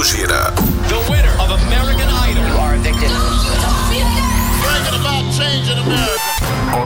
Fernando Gira. The winner of American Idol. You are a victim. Thinking about changing America.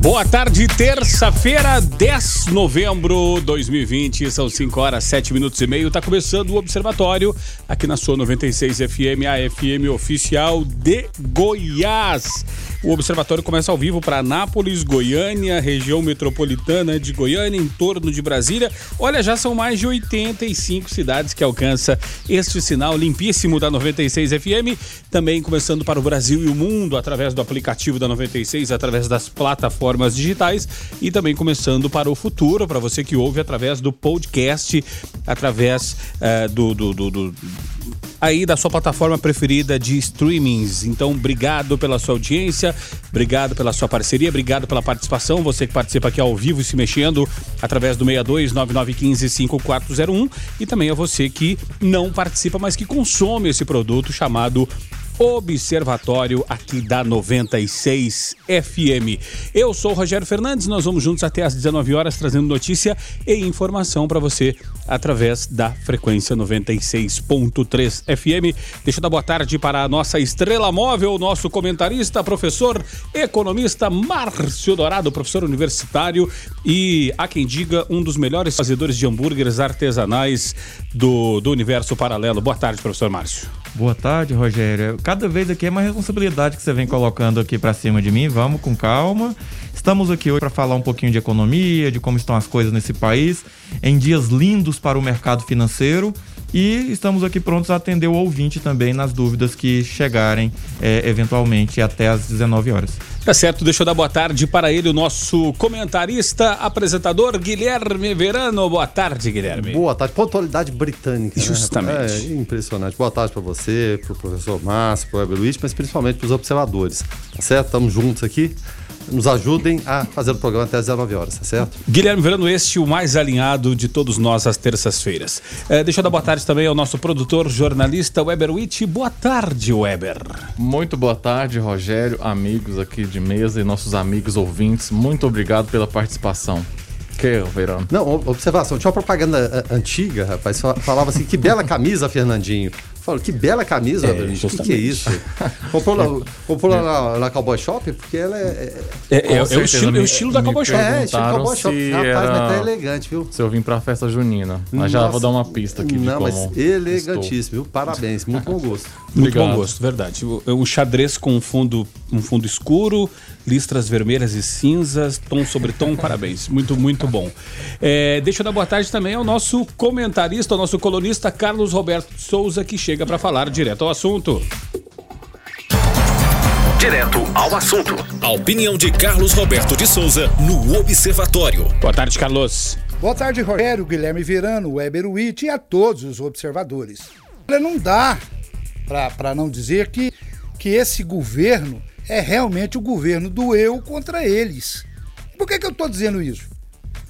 Boa tarde, terça-feira, 10 de novembro de 2020, são 5 horas 7 minutos e meio. Tá começando o Observatório aqui na sua 96 FM, a FM oficial de Goiás. O Observatório começa ao vivo para Anápolis, Goiânia, região metropolitana de Goiânia, em torno de Brasília. Olha, já são mais de 85 cidades que alcança este sinal limpíssimo da 96 FM. Também começando para o Brasil e o mundo através do aplicativo da 96, através das plataformas digitais e também começando para o futuro, para você que ouve através do podcast, através eh, do, do, do, do aí da sua plataforma preferida de streamings. Então, obrigado pela sua audiência, obrigado pela sua parceria, obrigado pela participação. Você que participa aqui ao vivo e se mexendo através do 62 9915 5401 e também a você que não participa, mas que consome esse produto chamado Observatório aqui da 96 FM. Eu sou o Rogério Fernandes, nós vamos juntos até às 19 horas trazendo notícia e informação para você através da frequência 96.3 FM. Deixa eu dar boa tarde para a nossa estrela móvel, nosso comentarista, professor economista Márcio Dourado, professor universitário e, há quem diga, um dos melhores fazedores de hambúrgueres artesanais do, do universo paralelo. Boa tarde, professor Márcio. Boa tarde, Rogério. Cada vez aqui é uma responsabilidade que você vem colocando aqui para cima de mim. Vamos com calma. Estamos aqui hoje para falar um pouquinho de economia, de como estão as coisas nesse país, em dias lindos para o mercado financeiro. E estamos aqui prontos a atender o ouvinte também nas dúvidas que chegarem é, eventualmente até às 19 horas. Tá certo, deixa eu dar boa tarde para ele, o nosso comentarista, apresentador Guilherme Verano. Boa tarde, Guilherme. Boa tarde, pontualidade britânica. Justamente. Né? É impressionante. Boa tarde para você, para o professor Márcio, para o Weber Luiz, mas principalmente para os observadores. Tá certo? Estamos juntos aqui nos ajudem a fazer o programa até às 19 horas, tá certo? Guilherme Verano, este o mais alinhado de todos nós às terças-feiras. É, deixa eu dar boa tarde também ao nosso produtor, jornalista Weber Witt. Boa tarde, Weber. Muito boa tarde, Rogério, amigos aqui de mesa e nossos amigos ouvintes. Muito obrigado pela participação. Que, Verano? Não, observação, tinha uma propaganda antiga, rapaz, falava assim, que bela camisa, Fernandinho. Falo, que bela camisa, é, o que, que, é isso? comprou lá, comprou lá na, na, Cowboy Shop? Porque ela é. É, é, é o, estilo, é o estilo da Cowboy Shop. É, estilo Cowboy Shop. Rapaz, era... mas tá elegante, viu? Se eu vim pra festa junina. Mas já vou dar uma pista aqui. Não, mas elegantíssimo, viu? Parabéns, muito bom gosto. Muito Obrigado. bom gosto, verdade. Um xadrez com um fundo, um fundo escuro, listras vermelhas e cinzas, tom sobre tom, parabéns. Muito, muito bom. É, deixa eu dar boa tarde também ao nosso comentarista, ao nosso colunista Carlos Roberto Souza, que chega para falar direto ao assunto. Direto ao assunto. A opinião de Carlos Roberto de Souza no Observatório. Boa tarde, Carlos. Boa tarde, Rogério, Guilherme Verano, Weber Witt e a todos os observadores. Não dá para não dizer que, que esse governo é realmente o governo do eu contra eles. Por que, que eu estou dizendo isso?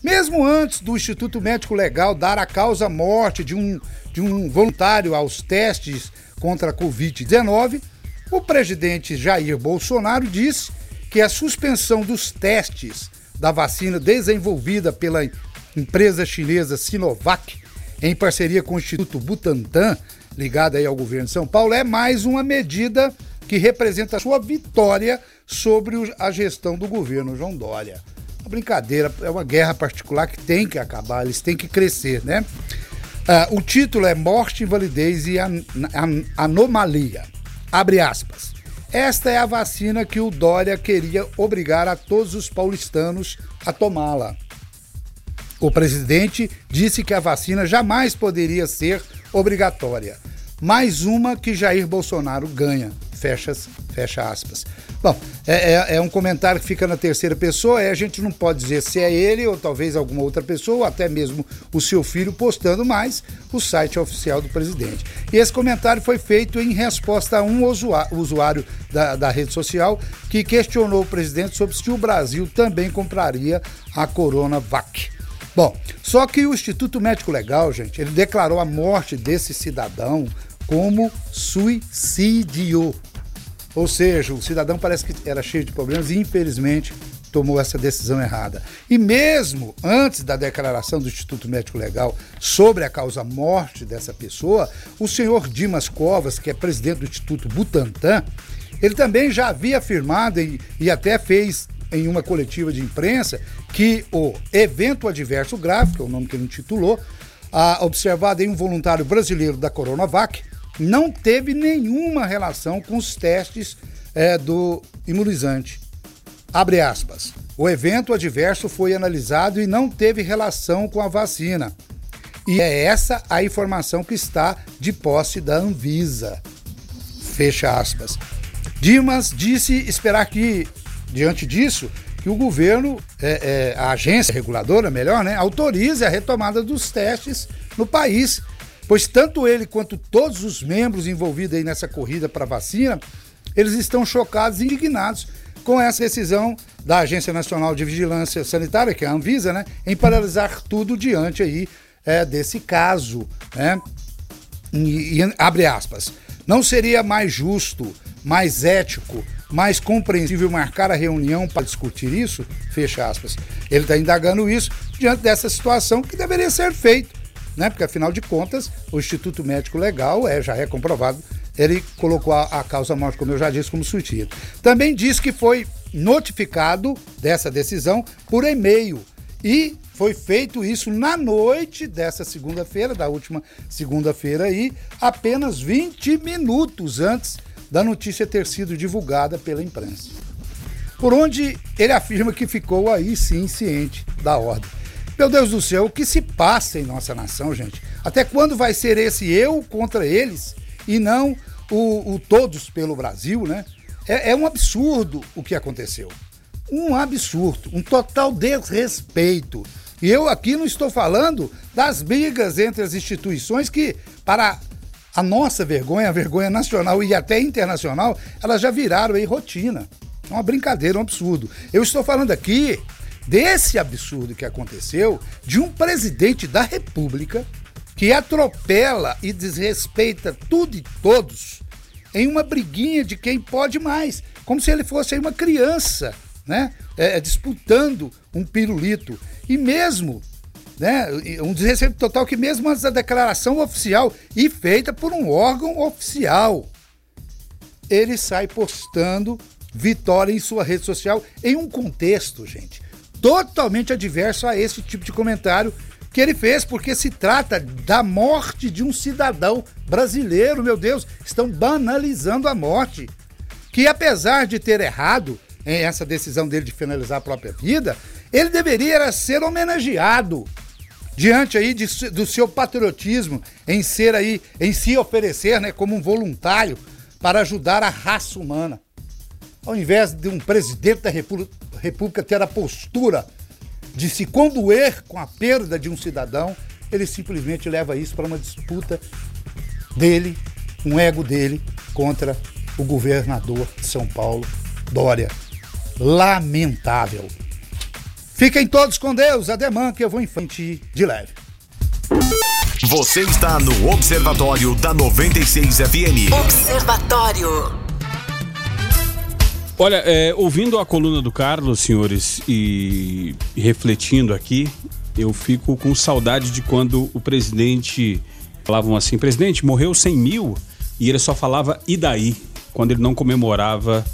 Mesmo antes do Instituto Médico Legal dar a causa morte de um, de um voluntário aos testes contra a Covid-19, o presidente Jair Bolsonaro disse que a suspensão dos testes da vacina desenvolvida pela empresa chinesa Sinovac, em parceria com o Instituto Butantan, ligado aí ao governo de São Paulo, é mais uma medida que representa a sua vitória sobre a gestão do governo João Dória. Brincadeira, é uma guerra particular que tem que acabar, eles têm que crescer, né? Uh, o título é Morte, Invalidez e an an Anomalia. Abre aspas. Esta é a vacina que o Dória queria obrigar a todos os paulistanos a tomá-la. O presidente disse que a vacina jamais poderia ser obrigatória. Mais uma que Jair Bolsonaro ganha. fecha, fecha aspas. Bom, é, é, é, um comentário que fica na terceira pessoa, e a gente não pode dizer se é ele ou talvez alguma outra pessoa, ou até mesmo o seu filho postando mais o site oficial do presidente. E esse comentário foi feito em resposta a um usuário da, da rede social que questionou o presidente sobre se o Brasil também compraria a Coronavac. Bom, só que o Instituto Médico Legal, gente, ele declarou a morte desse cidadão como suicídio. Ou seja, o cidadão parece que era cheio de problemas e, infelizmente, tomou essa decisão errada. E mesmo antes da declaração do Instituto Médico Legal sobre a causa morte dessa pessoa, o senhor Dimas Covas, que é presidente do Instituto Butantan, ele também já havia afirmado e, e até fez em uma coletiva de imprensa que o evento adverso grave, que é o nome que ele intitulou, a, observado em um voluntário brasileiro da Coronavac, não teve nenhuma relação com os testes é, do imunizante. Abre aspas. O evento adverso foi analisado e não teve relação com a vacina. E é essa a informação que está de posse da Anvisa. Fecha aspas. Dimas disse esperar que diante disso, que o governo, é, é, a agência reguladora, melhor, né, autorize a retomada dos testes no país, pois tanto ele quanto todos os membros envolvidos aí nessa corrida para vacina, eles estão chocados e indignados com essa decisão da Agência Nacional de Vigilância Sanitária, que é a Anvisa, né, em paralisar tudo diante aí é, desse caso, né? E, e, abre aspas. Não seria mais justo, mais ético mais compreensível marcar a reunião para discutir isso? Fecha aspas. Ele está indagando isso diante dessa situação que deveria ser feito, né? Porque afinal de contas, o Instituto Médico Legal é, já é comprovado, ele colocou a, a causa morte, como eu já disse, como suicídio. Também diz que foi notificado dessa decisão por e-mail e foi feito isso na noite dessa segunda-feira, da última segunda-feira aí, apenas 20 minutos antes da notícia ter sido divulgada pela imprensa. Por onde ele afirma que ficou aí sim ciente da ordem. Meu Deus do céu, o que se passa em nossa nação, gente? Até quando vai ser esse eu contra eles e não o, o todos pelo Brasil, né? É, é um absurdo o que aconteceu. Um absurdo, um total desrespeito. E eu aqui não estou falando das brigas entre as instituições que, para a nossa vergonha, a vergonha nacional e até internacional, elas já viraram aí rotina. É uma brincadeira, um absurdo. Eu estou falando aqui desse absurdo que aconteceu de um presidente da República que atropela e desrespeita tudo e todos em uma briguinha de quem pode mais, como se ele fosse uma criança, né? É, disputando um pirulito. E mesmo né? Um desrespeito total que mesmo antes da declaração oficial e feita por um órgão oficial, ele sai postando vitória em sua rede social em um contexto, gente, totalmente adverso a esse tipo de comentário que ele fez, porque se trata da morte de um cidadão brasileiro, meu Deus, estão banalizando a morte. Que apesar de ter errado em essa decisão dele de finalizar a própria vida, ele deveria ser homenageado diante aí de, do seu patriotismo em ser aí, em se oferecer, né, como um voluntário para ajudar a raça humana. Ao invés de um presidente da República, República ter a postura de se condoer com a perda de um cidadão, ele simplesmente leva isso para uma disputa dele, um ego dele, contra o governador de São Paulo, Dória. Lamentável. Fiquem todos com Deus, ademã que eu vou em frente de leve. Você está no Observatório da 96 FM. Observatório. Olha, é, ouvindo a coluna do Carlos, senhores, e, refletindo aqui, eu fico com saudade de quando o presidente falavam assim: presidente, morreu 100 mil e ele só falava e daí, quando ele não comemorava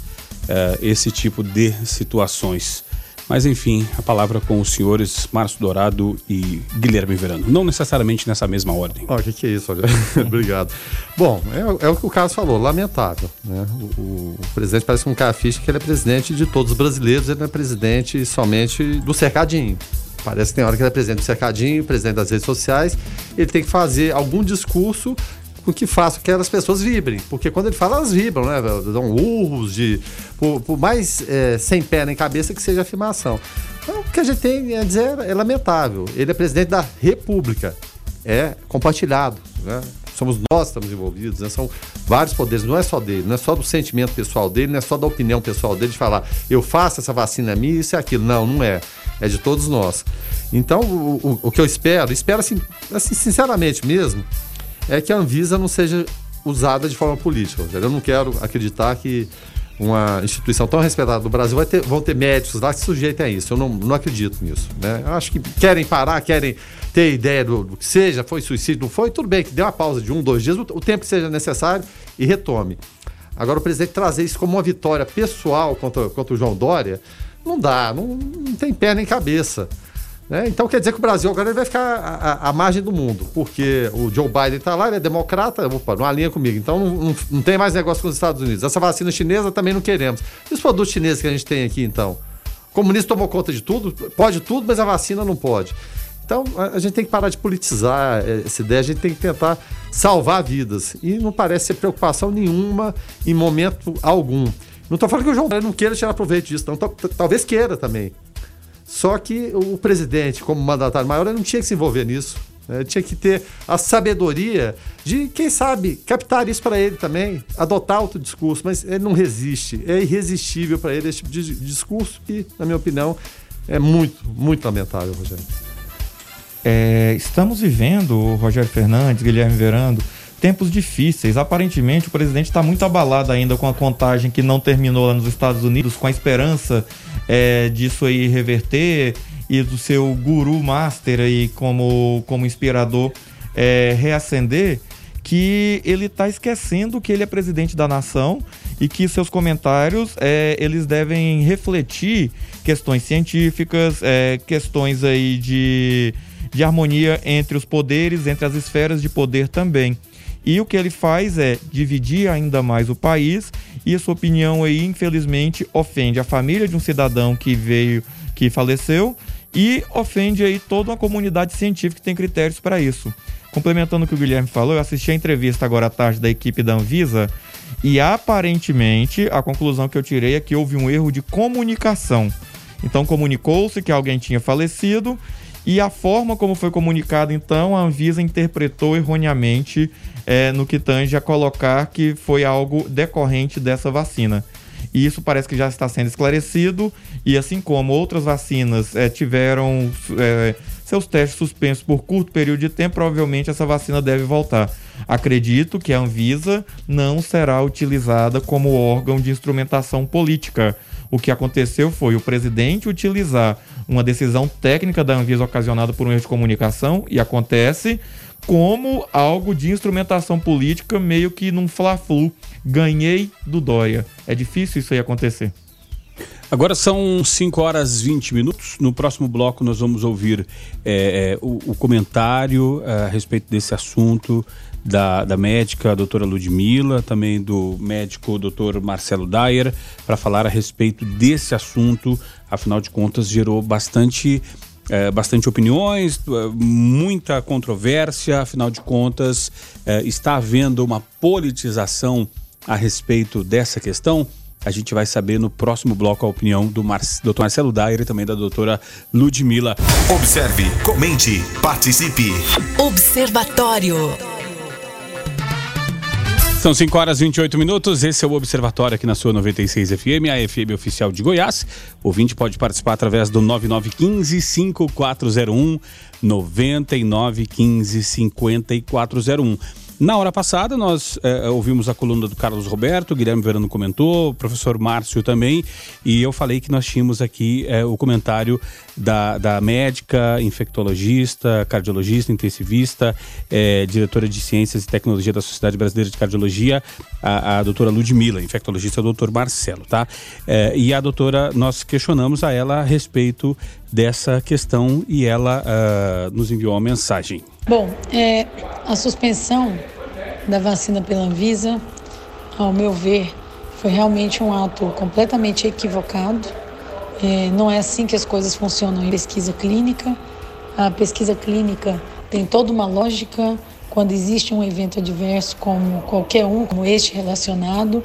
é, esse tipo de situações. Mas enfim, a palavra com os senhores Márcio Dourado e Guilherme Verano. Não necessariamente nessa mesma ordem. O oh, que, que é isso? Obrigado. Bom, é, é, o que o Carlos falou, lamentável. Né? O, o, o presidente parece um cafiche que ele é presidente de todos os brasileiros, ele não é presidente somente do cercadinho. Parece que tem hora que ele é presidente do cercadinho, presidente das redes sociais, ele tem que fazer algum discurso com que faça que as pessoas vibrem. Porque quando ele fala, elas vibram, né? Dão urros de. Por, por mais é, sem pé nem cabeça que seja afirmação. Então, o que a gente tem a dizer é lamentável. Ele é presidente da República. É compartilhado. Né? Somos nós que estamos envolvidos, né? são vários poderes, não é só dele, não é só do sentimento pessoal dele, não é só da opinião pessoal dele de falar, eu faço essa vacina minha, isso e aquilo. Não, não é. É de todos nós. Então, o, o, o que eu espero, espero assim, assim, sinceramente mesmo, é que a Anvisa não seja usada de forma política. Eu não quero acreditar que uma instituição tão respeitada do Brasil vai ter, vão ter médicos lá que se sujeitem a isso. Eu não, não acredito nisso. Né? Eu acho que querem parar, querem ter ideia do, do, que seja, foi suicídio, não foi, tudo bem, que dê uma pausa de um, dois dias, o, o tempo que seja necessário e retome. Agora, o presidente trazer isso como uma vitória pessoal contra, contra o João Dória, não dá, não, não tem pé nem cabeça. Né? Então quer dizer que o Brasil agora vai ficar à, margem do mundo, porque o Joe Biden está lá, ele é democrata, opa, não alinha comigo. Então não, não, não, tem mais negócio com os Estados Unidos. Essa vacina chinesa também não queremos. E os produtos chineses que a gente tem aqui, então? O comunista tomou conta de tudo, pode tudo, mas a vacina não pode. Então a, gente tem que parar de politizar essa ideia, a gente tem que tentar salvar vidas. E não parece ser preocupação nenhuma em momento algum. Não estou falando que o João não queira tirar proveito disso, não. Talvez queira também. Só que o presidente, como mandatário maior, não tinha que se envolver nisso. Né? Tinha que ter a sabedoria de, quem sabe, captar isso para ele também, adotar outro discurso, mas ele não resiste. É irresistível para ele esse tipo de discurso que, na minha opinião, é muito, muito lamentável, Rogério. É, estamos vivendo, Rogério Fernandes, Guilherme Verando, tempos difíceis. Aparentemente, o presidente está muito abalado ainda com a contagem que não terminou lá nos Estados Unidos, com a esperança é, disso aí reverter e do seu guru master aí como, como inspirador é, reacender, que ele está esquecendo que ele é presidente da nação e que seus comentários é, eles devem refletir questões científicas, é, questões aí de, de harmonia entre os poderes, entre as esferas de poder também. E o que ele faz é dividir ainda mais o país e a sua opinião aí, infelizmente, ofende a família de um cidadão que veio, que faleceu e ofende aí toda uma comunidade científica que tem critérios para isso. Complementando o que o Guilherme falou, eu assisti a entrevista agora à tarde da equipe da Anvisa e aparentemente a conclusão que eu tirei é que houve um erro de comunicação. Então comunicou-se que alguém tinha falecido e a forma como foi comunicado, então, a Anvisa interpretou erroneamente é, no que tange a colocar que foi algo decorrente dessa vacina. E isso parece que já está sendo esclarecido, e assim como outras vacinas é, tiveram é, seus testes suspensos por curto período de tempo, provavelmente essa vacina deve voltar. Acredito que a Anvisa não será utilizada como órgão de instrumentação política o que aconteceu foi o presidente utilizar uma decisão técnica da Anvisa ocasionada por um erro de comunicação, e acontece, como algo de instrumentação política, meio que num fla-flu. Ganhei do Dória. É difícil isso aí acontecer. Agora são 5 horas 20 minutos. No próximo bloco nós vamos ouvir é, o, o, comentário é, a respeito desse assunto da, da médica a doutora Ludmilla, também do médico doutor Marcelo Dyer, para falar a respeito desse assunto. Afinal de contas, gerou bastante é, bastante opiniões, é, muita controvérsia, afinal de contas, é, está havendo uma politização a respeito dessa questão. A gente vai saber no próximo bloco a opinião do Mar Dr. Marcelo Dyer e também da doutora Ludmilla. Observe, comente, participe. Observatório. São 5 horas e 28 minutos. Esse é o Observatório aqui na sua 96 FM, a FM oficial de Goiás. O ouvinte pode participar através do 9915 5401 9915 5401. Na hora passada, nós é, ouvimos a coluna do Carlos Roberto, Guilherme Verano comentou, o professor Márcio também, e eu falei que nós tínhamos aqui é, o comentário da, da médica, infectologista, cardiologista, intensivista, é, diretora de Ciências e Tecnologia da Sociedade Brasileira de Cardiologia, a, a doutora Ludmilla, infectologista, o doutor Marcelo, tá? e a doutora, nós questionamos a ela a respeito dessa questão e ela uh, nos enviou uma mensagem. Bom, é, a suspensão da vacina pela Anvisa, ao meu ver, foi realmente um ato completamente equivocado. É, não é assim que as coisas funcionam em pesquisa clínica. A pesquisa clínica tem toda uma lógica quando existe um evento adverso, como qualquer um, como este relacionado,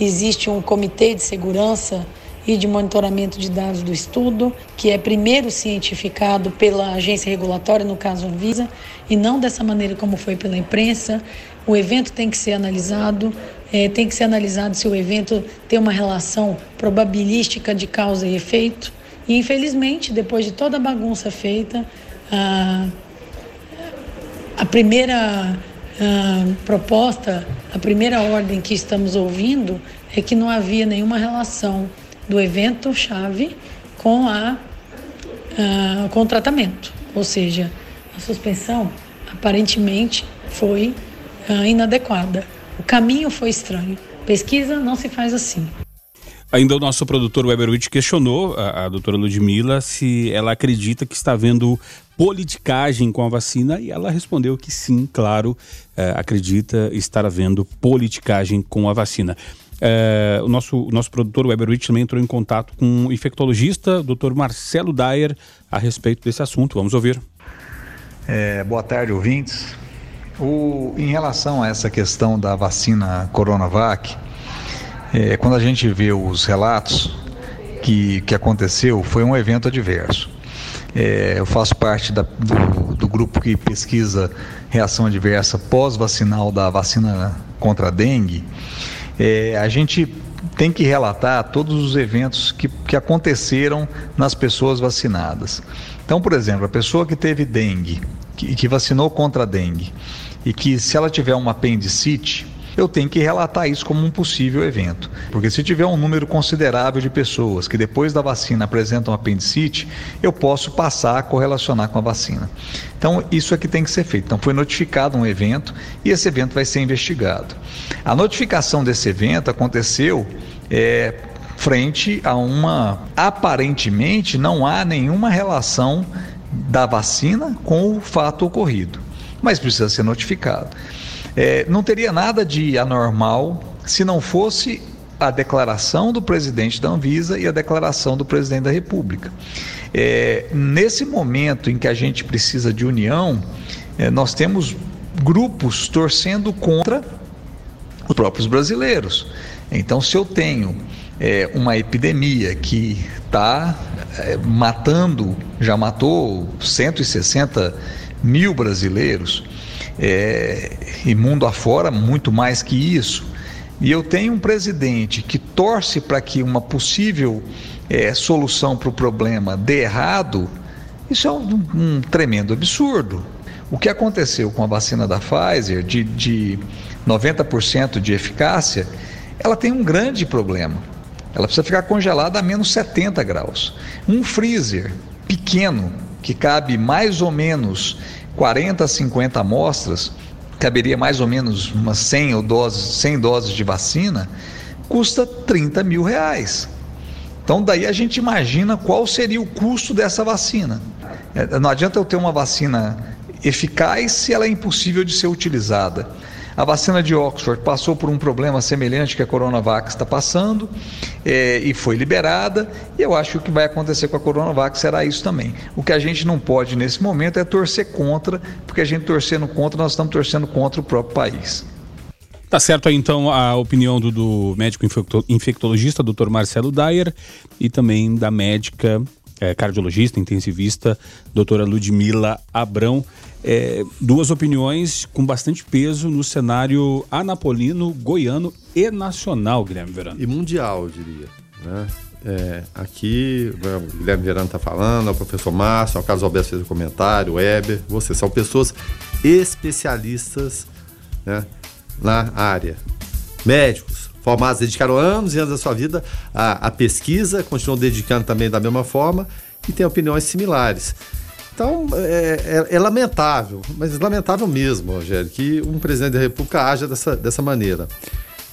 existe um comitê de segurança e de monitoramento de dados do estudo, que é primeiro cientificado pela agência regulatória, no caso Anvisa, e não dessa maneira como foi pela imprensa. O evento tem que ser analisado, é, tem que ser analisado se o evento tem uma relação probabilística de causa e efeito. E infelizmente, depois de toda a bagunça feita, a, a primeira a proposta, a primeira ordem que estamos ouvindo é que não havia nenhuma relação do evento chave com a, a com o tratamento, ou seja, a suspensão aparentemente foi inadequada. O caminho foi estranho. Pesquisa não se faz assim. Ainda o nosso produtor Weberwitch questionou a, a doutora Ludmilla se ela acredita que está havendo politicagem com a vacina e ela respondeu que sim, claro, é, acredita estar havendo politicagem com a vacina. É, o, nosso, o nosso produtor Weberwitch também entrou em contato com o infectologista, Dr. Marcelo Dyer, a respeito desse assunto. Vamos ouvir. É, boa tarde, ouvintes. O, em relação a essa questão da vacina Coronavac, é, quando a gente vê os relatos que, que aconteceu, foi um evento adverso. É, eu faço parte da, do, do, grupo que pesquisa reação adversa pós-vacinal da vacina contra a dengue. É, a gente tem que relatar todos os eventos que, que aconteceram nas pessoas vacinadas. Então, por exemplo, a pessoa que teve dengue, que, que vacinou contra a dengue, e que se ela tiver uma apendicite, eu tenho que relatar isso como um possível evento. Porque se tiver um número considerável de pessoas que depois da vacina apresentam apendicite, eu posso passar a correlacionar com a vacina. Então, isso é que tem que ser feito. Então, foi notificado um evento e esse evento vai ser investigado. A notificação desse evento aconteceu. É, frente a uma aparentemente não há nenhuma relação da vacina com o fato ocorrido, mas precisa ser notificado. É, não teria nada de anormal se não fosse a declaração do presidente da Anvisa e a declaração do presidente da República. É, nesse momento em que a gente precisa de união, é, nós temos grupos torcendo contra os próprios brasileiros. Então, se eu tenho é, uma epidemia que está é, matando, já matou 160 mil brasileiros, é, e mundo afora, muito mais que isso. E eu tenho um presidente que torce para que uma possível é, solução para o problema dê errado, isso é um, um, tremendo absurdo. O que aconteceu com a vacina da Pfizer, de, de 90% de eficácia, ela tem um grande problema. Ela precisa ficar congelada a menos 70 graus. Um freezer pequeno, que cabe mais ou menos 40 a 50 amostras, caberia mais ou menos umas 100 doses, 100 doses de vacina, custa 30 mil reais. Então daí a gente imagina qual seria o custo dessa vacina. É, não adianta eu ter uma vacina eficaz se ela é impossível de ser utilizada. A vacina de Oxford passou por um problema semelhante que a Coronavac está passando é, e foi liberada. E eu acho que o que vai acontecer com a Coronavac será isso também. O que a gente não pode nesse momento é torcer contra, porque a gente torcendo contra, nós estamos torcendo contra o próprio país. Tá certo então a opinião do, do médico infectologista, Dr. Marcelo Dyer, e também da médica é, cardiologista, intensivista, doutora Ludmila Abrão. É, duas opiniões com bastante peso no cenário anapolino, goiano e nacional, Guilherme Verano. E mundial, eu diria. Né? É, aqui, o Guilherme Verano está falando, é o professor Márcio, o Carlos Alberto fez o um comentário, o Weber, vocês são pessoas especialistas né, na área. Médicos, formados, dedicaram anos e anos da sua vida à, à pesquisa, continuam dedicando também da mesma forma e têm opiniões similares. Então, é, é, é, lamentável, mas lamentável mesmo, Rogério, que um presidente da República haja dessa, dessa maneira.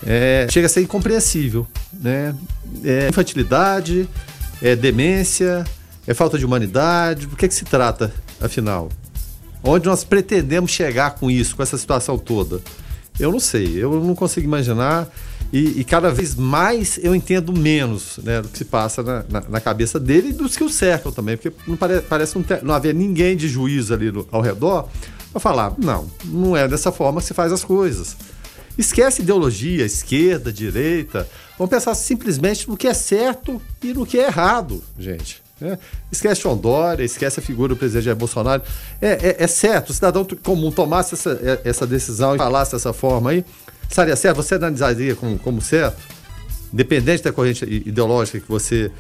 É, chega a ser incompreensível, né? É infantilidade, é demência, é falta de humanidade. Do que, é que se trata, afinal? Onde nós pretendemos chegar com isso, com essa situação toda? Eu não sei, eu não consigo imaginar. E, e, cada vez mais eu entendo menos né, do que se passa na, na, na, cabeça dele e dos que o cercam também, porque não pare, parece não, ter, não haver ninguém de juízo ali no, ao redor Vai falar, não, não é dessa forma que se faz as coisas. Esquece ideologia, esquerda, direita. Vamos pensar simplesmente no que é certo e no que é errado, gente. É, esquece o esquece a figura do presidente Jair Bolsonaro. É, é, é, certo, o cidadão comum tomasse essa, é, essa decisão e falasse dessa forma aí, estaria certo? Você analisaria como, como certo? Independente da corrente ideológica que você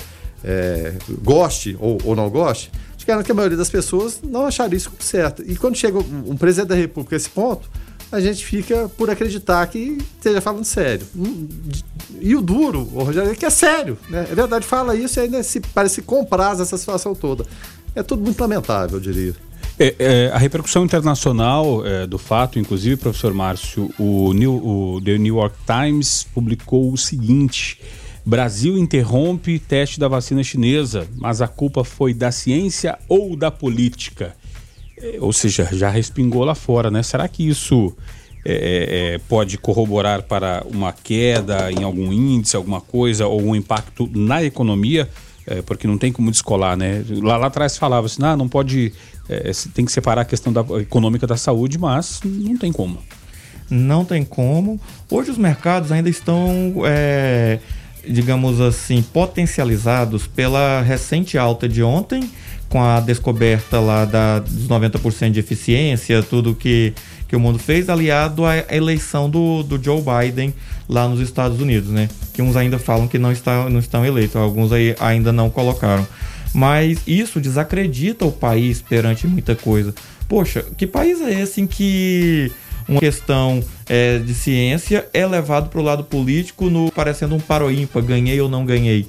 é, goste ou, ou não goste, acho que a maioria das pessoas não acharia isso certo. E quando chega um, um presidente da República a esse ponto, a gente fica por acreditar que esteja falando sério. Hum, e o duro, o Rogério, é que é sério. Né? É verdade, fala isso e ainda se, parece comprar essa situação toda. É tudo muito lamentável, eu diria. É, é, a repercussão internacional é, do fato, inclusive, professor Márcio, o, New, o The New York Times publicou o seguinte: Brasil interrompe teste da vacina chinesa, mas a culpa foi da ciência ou da política? ou seja, já respingou lá fora, né? Será que isso é, é, é, pode corroborar para uma queda em algum índice, alguma coisa, ou um impacto na economia? É, porque não tem como descolar, né? Lá, lá atrás falava assim, ah, não pode, é, tem que separar a questão da, econômica da saúde, mas não tem como. Não tem como. Hoje os mercados ainda estão, é, digamos assim, potencializados pela recente alta de ontem com a descoberta lá da, dos 90% de eficiência, tudo que, que o mundo fez, aliado à eleição do, do Joe Biden lá nos Estados Unidos, né? Que uns ainda falam que não, está, não estão eleitos, alguns aí ainda não colocaram. Mas isso desacredita o país perante muita coisa. Poxa, que país é esse em que uma questão é, de ciência é levado para o lado político no parecendo um paroímpa, ganhei ou não ganhei?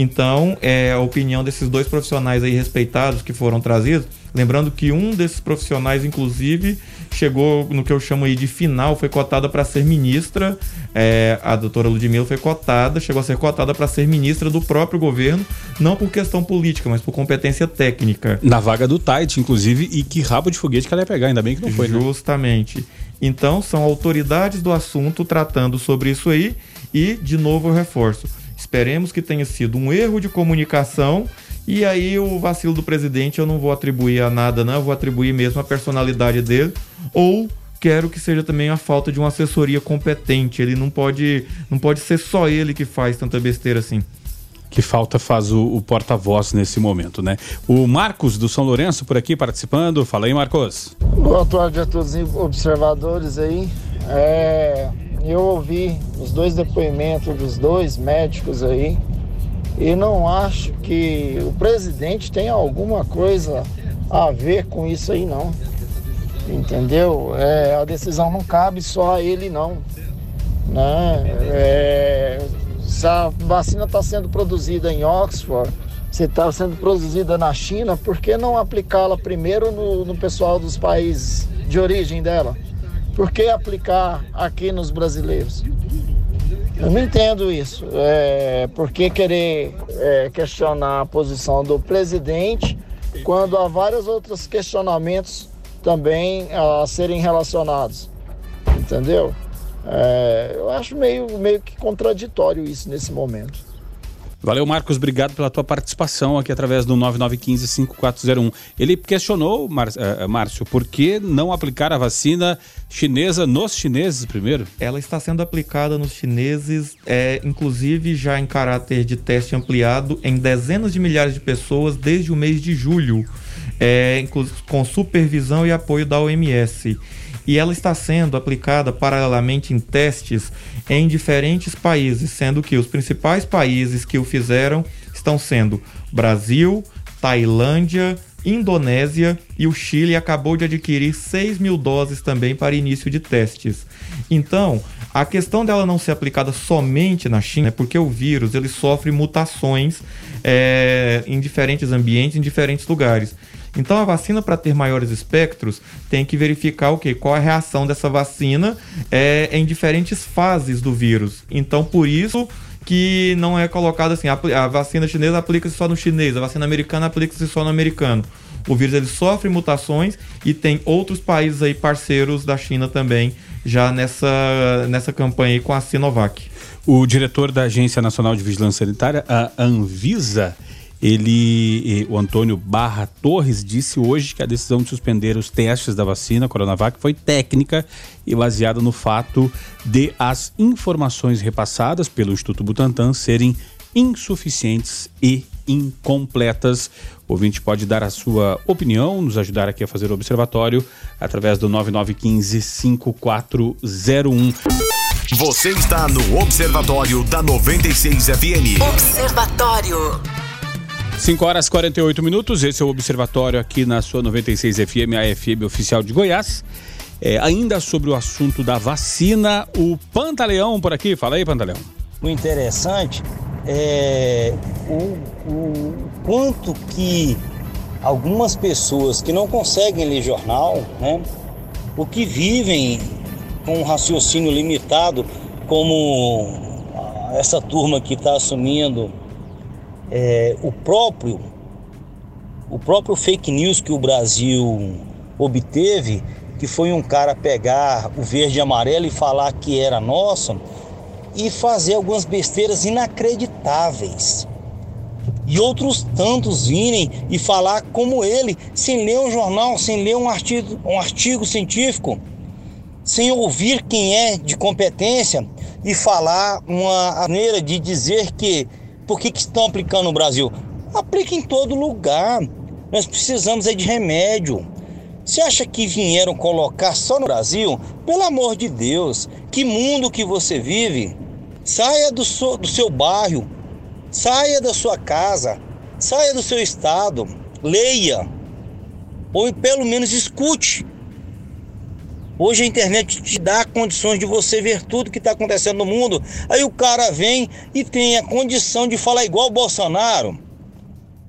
Então, é a opinião desses dois profissionais aí respeitados que foram trazidos. Lembrando que um desses profissionais, inclusive, chegou no que eu chamo aí de final, foi cotada para ser ministra. É, a doutora Ludmilla foi cotada, chegou a ser cotada para ser ministra do próprio governo, não por questão política, mas por competência técnica. Na vaga do Tait, inclusive, e que rabo de foguete que ela ia pegar, ainda bem que não foi. Né? Justamente. Né? Então, são autoridades do assunto tratando sobre isso aí, e, de novo, eu reforço Esperemos que tenha sido um erro de comunicação. E aí o vacilo do presidente eu não vou atribuir a nada, não, eu vou atribuir mesmo a personalidade dele. Ou quero que seja também a falta de uma assessoria competente. Ele não pode, não pode ser só ele que faz tanta besteira assim. Que falta faz o, o porta-voz nesse momento, né? O Marcos do São Lourenço por aqui participando. Fala aí, Marcos. Boa tarde a todos os observadores aí. É, eu ouvi os dois depoimentos dos dois médicos aí e não acho que o presidente tenha alguma coisa a ver com isso aí não. Entendeu? É, a decisão não cabe só a ele não. Né? É, se a vacina está sendo produzida em Oxford, se está sendo produzida na China, por que não aplicá-la primeiro no, no pessoal dos países de origem dela? Por que aplicar aqui nos brasileiros? Eu não entendo isso. É, por que querer é, questionar a posição do presidente quando há vários outros questionamentos também a serem relacionados? Entendeu? É, eu acho meio, meio que contraditório isso nesse momento. Valeu, Marcos. Obrigado pela tua participação aqui através do 9915-5401. Ele questionou, Mar uh, Márcio, por que não aplicar a vacina chinesa nos chineses primeiro? Ela está sendo aplicada nos chineses, é, inclusive já em caráter de teste ampliado em dezenas de milhares de pessoas desde o mês de julho, é, com supervisão e apoio da OMS e ela está sendo aplicada paralelamente em testes em diferentes países, sendo que os principais países que o fizeram estão sendo Brasil, Tailândia, Indonésia e o Chile acabou de adquirir 6 mil doses também para início de testes. Então, a questão dela não ser aplicada somente na China é porque o vírus ele sofre mutações é, em diferentes ambientes, em diferentes lugares. Então a vacina para ter maiores espectros tem que verificar o que, qual a reação dessa vacina é, em diferentes fases do vírus. Então por isso que não é colocado assim, a, vacina chinesa aplica-se só no chinês, a vacina americana aplica-se só no americano. O vírus ele sofre mutações e tem outros países aí parceiros da China também já nessa, nessa campanha aí com a Sinovac. O diretor da Agência Nacional de Vigilância Sanitária, a Anvisa, Ele, o Antônio Barra Torres, disse hoje que a decisão de suspender os testes da vacina Coronavac foi técnica e baseada no fato de as informações repassadas pelo Instituto Butantan serem insuficientes e incompletas. O ouvinte pode dar a sua opinião, nos ajudar aqui a fazer o observatório através do 9915-5401. Você está no Observatório da 96 FM. Observatório. 5 horas e 48 minutos, esse é o Observatório aqui na sua 96 FM, a FM oficial de Goiás. É, ainda sobre o assunto da vacina, o Pantaleão por aqui. Fala aí, Pantaleão. O interessante é o, o quanto que algumas pessoas que não conseguem ler jornal, né, o que vivem com um raciocínio limitado, como essa turma que está assumindo é, o próprio o próprio fake news que o Brasil obteve, que foi um cara pegar o verde e amarelo e falar que era nosso e fazer algumas besteiras inacreditáveis. E outros tantos virem e falar como ele, sem ler um jornal, sem ler um artigo, um artigo científico, sem ouvir quem é de competência e falar uma maneira de dizer que por que, que estão aplicando no Brasil? Aplica em todo lugar. Nós precisamos é de remédio. Você acha que vieram colocar só no Brasil? Pelo amor de Deus, que mundo que você vive? Saia do seu, do seu bairro, saia da sua casa, saia do seu estado, leia, ou pelo menos escute Hoje a internet te dá condições de você ver tudo que está acontecendo no mundo. Aí o cara vem e tem a condição de falar igual o Bolsonaro.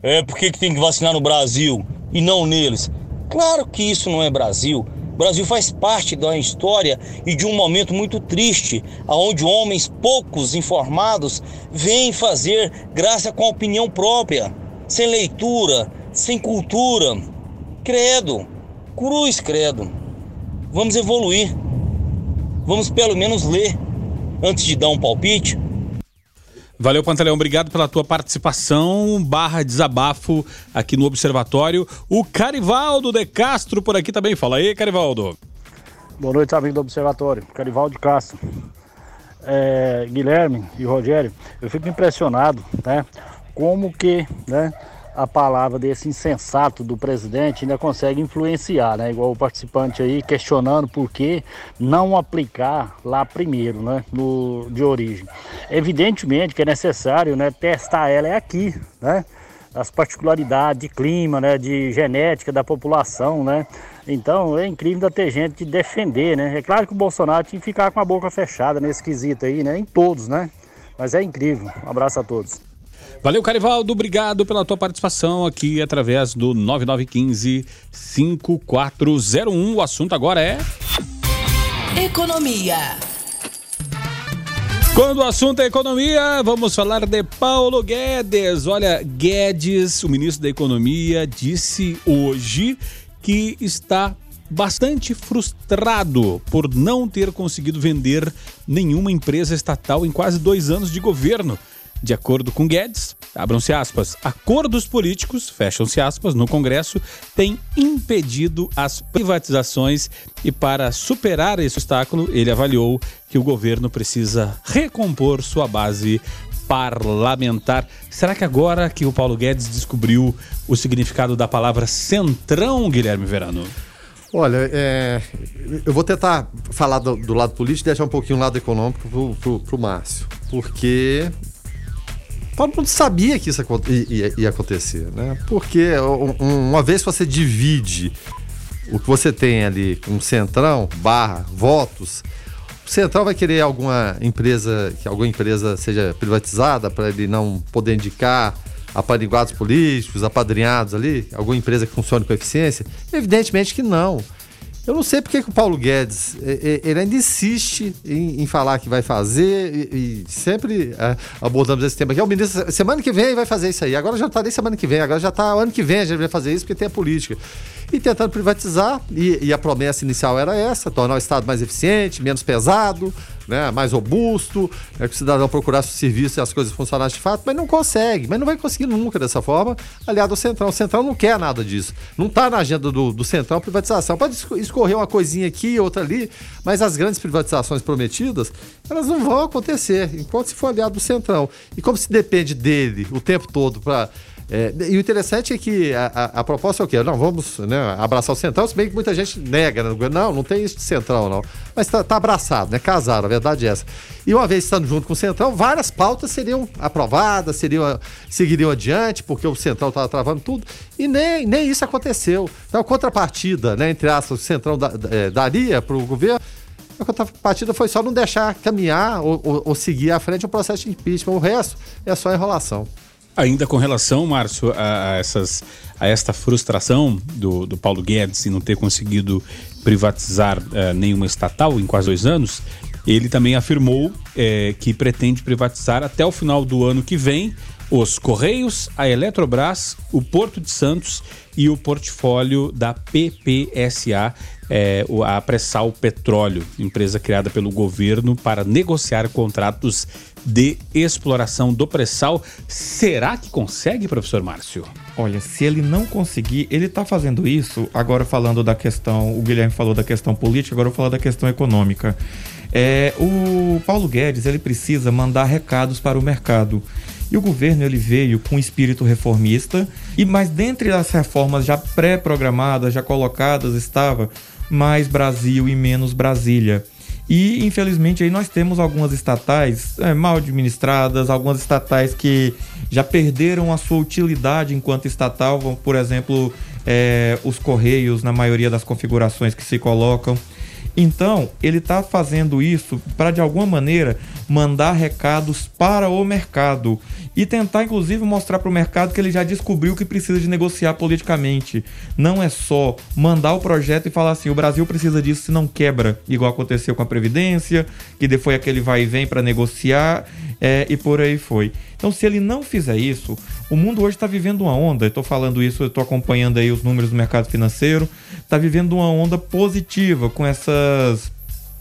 É, por que, que tem que vacinar no Brasil e não neles? Claro que isso não é Brasil. O Brasil faz parte da história e de um momento muito triste, onde homens poucos informados vêm fazer graça com a opinião própria, sem leitura, sem cultura. Credo, cruz credo. Vamos evoluir. Vamos pelo menos ler antes de dar um palpite. Valeu, Pantaleão. Obrigado pela tua participação. Barra desabafo aqui no Observatório. O Carivaldo de Castro por aqui também. Fala aí, Carivaldo. Boa noite, amigo do Observatório. Carivaldo de Castro. É, Guilherme e Rogério, eu fico impressionado, né? Como que, né? A palavra desse insensato do presidente ainda consegue influenciar, né? Igual o participante aí questionando por que não aplicar lá primeiro, né? No, de origem. Evidentemente que é necessário, né? Testar ela é aqui, né? As particularidades de clima, né? De genética da população, né? Então é incrível ter gente de defender, né? É claro que o Bolsonaro tinha que ficar com a boca fechada nesse quesito aí, né? Em todos, né? Mas é incrível. Um abraço a todos. Valeu, Carivaldo. Obrigado pela tua participação aqui através do 9915-5401. O assunto agora é. Economia. Quando o assunto é economia, vamos falar de Paulo Guedes. Olha, Guedes, o ministro da Economia, disse hoje que está bastante frustrado por não ter conseguido vender nenhuma empresa estatal em quase dois anos de governo. De acordo com Guedes, abram-se aspas, acordos políticos, fecham-se aspas, no Congresso têm impedido as privatizações e para superar esse obstáculo, ele avaliou que o governo precisa recompor sua base parlamentar. Será que agora que o Paulo Guedes descobriu o significado da palavra centrão, Guilherme Verano? Olha, é, eu vou tentar falar do, do, lado político e deixar um pouquinho o lado econômico pro, pro Márcio. Porque todo mundo sabia que isso ia, ia acontecer, né? Porque uma vez que você divide o que você tem ali, um centrão, barra, votos, o central vai querer alguma empresa, que alguma empresa seja privatizada para ele não poder indicar apadrinhados políticos, apadrinhados ali, alguma empresa que funcione com eficiência? Evidentemente que não. Eu não sei porque que o Paulo Guedes ele ainda insiste em, em falar que vai fazer e, e sempre é, abordamos esse tema aqui. É o ministro, semana que vem vai fazer isso aí. Agora já está nem semana que vem, agora já está ano que vem a gente vai fazer isso porque tem a política. E tentando privatizar. E, e a promessa inicial era essa: tornar o Estado mais eficiente, menos pesado, né, mais robusto, né, que o cidadão procurasse o serviço e as coisas funcionassem de fato, mas não consegue, mas não vai conseguir nunca dessa forma, aliado ao Centrão. O Centrão não quer nada disso. Não está na agenda do, do Centrão privatização. Pode escorrer uma coisinha aqui, outra ali, mas as grandes privatizações prometidas, elas não vão acontecer enquanto se for aliado do Centrão. E como se depende dele o tempo todo para é, e o interessante é que a, a, a, proposta é o quê? Não, vamos né, abraçar o Centrão, se bem que muita gente nega, né? não, não tem isso de Centrão, não. Mas está tá abraçado, né? Casaram, a verdade é essa. E uma vez estando junto com o Centrão, várias pautas seriam aprovadas, seriam, seguiriam adiante, porque o Centrão estava travando tudo, e nem, nem isso aconteceu. Então, a contrapartida, né, entre aspas, o Centrão da, é, daria para o governo, a contrapartida foi só não deixar caminhar ou, ou, ou seguir à frente o processo de impeachment. O resto é só enrolação. Ainda com relação, Márcio, a, a, essas, a esta frustração do, do Paulo Guedes em não ter conseguido privatizar uh, nenhuma estatal em quase dois anos, ele também afirmou eh, que pretende privatizar até o final do ano que vem os Correios, a Eletrobras, o Porto de Santos e o portfólio da PPSA, a Pressal Petróleo, empresa criada pelo governo para negociar contratos de exploração do pré-sal. Será que consegue, professor Márcio? Olha, se ele não conseguir, ele está fazendo isso, agora falando da questão, o Guilherme falou da questão política, agora eu vou falar da questão econômica. É, o Paulo Guedes, ele precisa mandar recados para o mercado. E o governo ele veio com um espírito reformista, e mas dentre as reformas já pré-programadas, já colocadas, estava mais Brasil e menos Brasília. E, infelizmente, aí nós temos algumas estatais é, mal administradas, algumas estatais que já perderam a sua utilidade enquanto estatal, por exemplo, é, os Correios, na maioria das configurações que se colocam. Então, ele está fazendo isso para, de alguma maneira, mandar recados para o mercado e tentar, inclusive, mostrar para o mercado que ele já descobriu que precisa de negociar politicamente. Não é só mandar o projeto e falar assim: o Brasil precisa disso se não quebra, igual aconteceu com a Previdência, que depois aquele vai e vem para negociar é, e por aí foi. Então, se ele não fizer isso, o mundo hoje está vivendo uma onda. Estou falando isso, estou acompanhando aí os números do mercado financeiro. Está vivendo uma onda positiva com essas.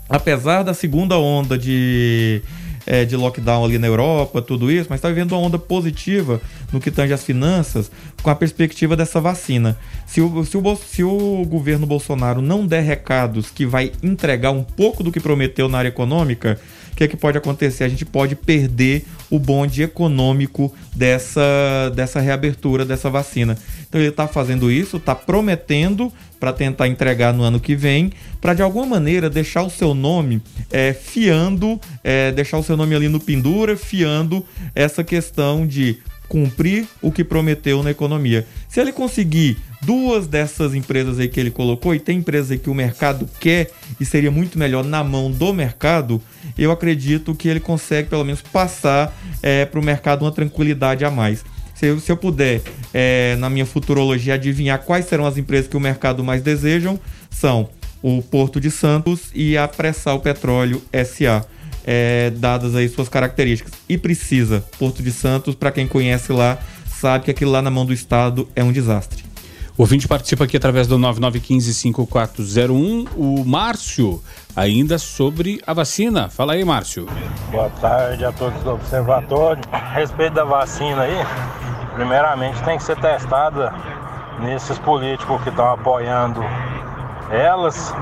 Apesar da segunda onda de é, de lockdown ali na Europa, tudo isso, mas está vivendo uma onda positiva no que tange as finanças com a perspectiva dessa vacina. Se o, se o, se o governo Bolsonaro não der recados que vai entregar um pouco do que prometeu na área econômica, o que, é que pode acontecer? A gente pode perder o bonde econômico dessa, dessa reabertura dessa vacina. Então ele está fazendo isso, está prometendo para tentar entregar no ano que vem, para de alguma maneira deixar o seu nome é, fiando, é, deixar o seu nome ali no pendura, fiando essa questão de cumprir o que prometeu na economia. Se ele conseguir duas dessas empresas aí que ele colocou, e tem empresas aí que o mercado quer e seria muito melhor na mão do mercado, eu acredito que ele consegue pelo menos passar é, para o mercado uma tranquilidade a mais. Se eu, se eu puder, é, na minha futurologia, adivinhar quais serão as empresas que o mercado mais desejam, são o Porto de Santos e a Pressal Petróleo SA. É, dadas aí suas características. E precisa. Porto de Santos, para quem conhece lá, sabe que aquilo lá na mão do Estado é um desastre. O ouvinte participa aqui através do 9915-5401. O Márcio, ainda sobre a vacina. Fala aí, Márcio. Boa tarde a todos do Observatório. A respeito da vacina aí, primeiramente tem que ser testada nesses políticos que estão apoiando elas,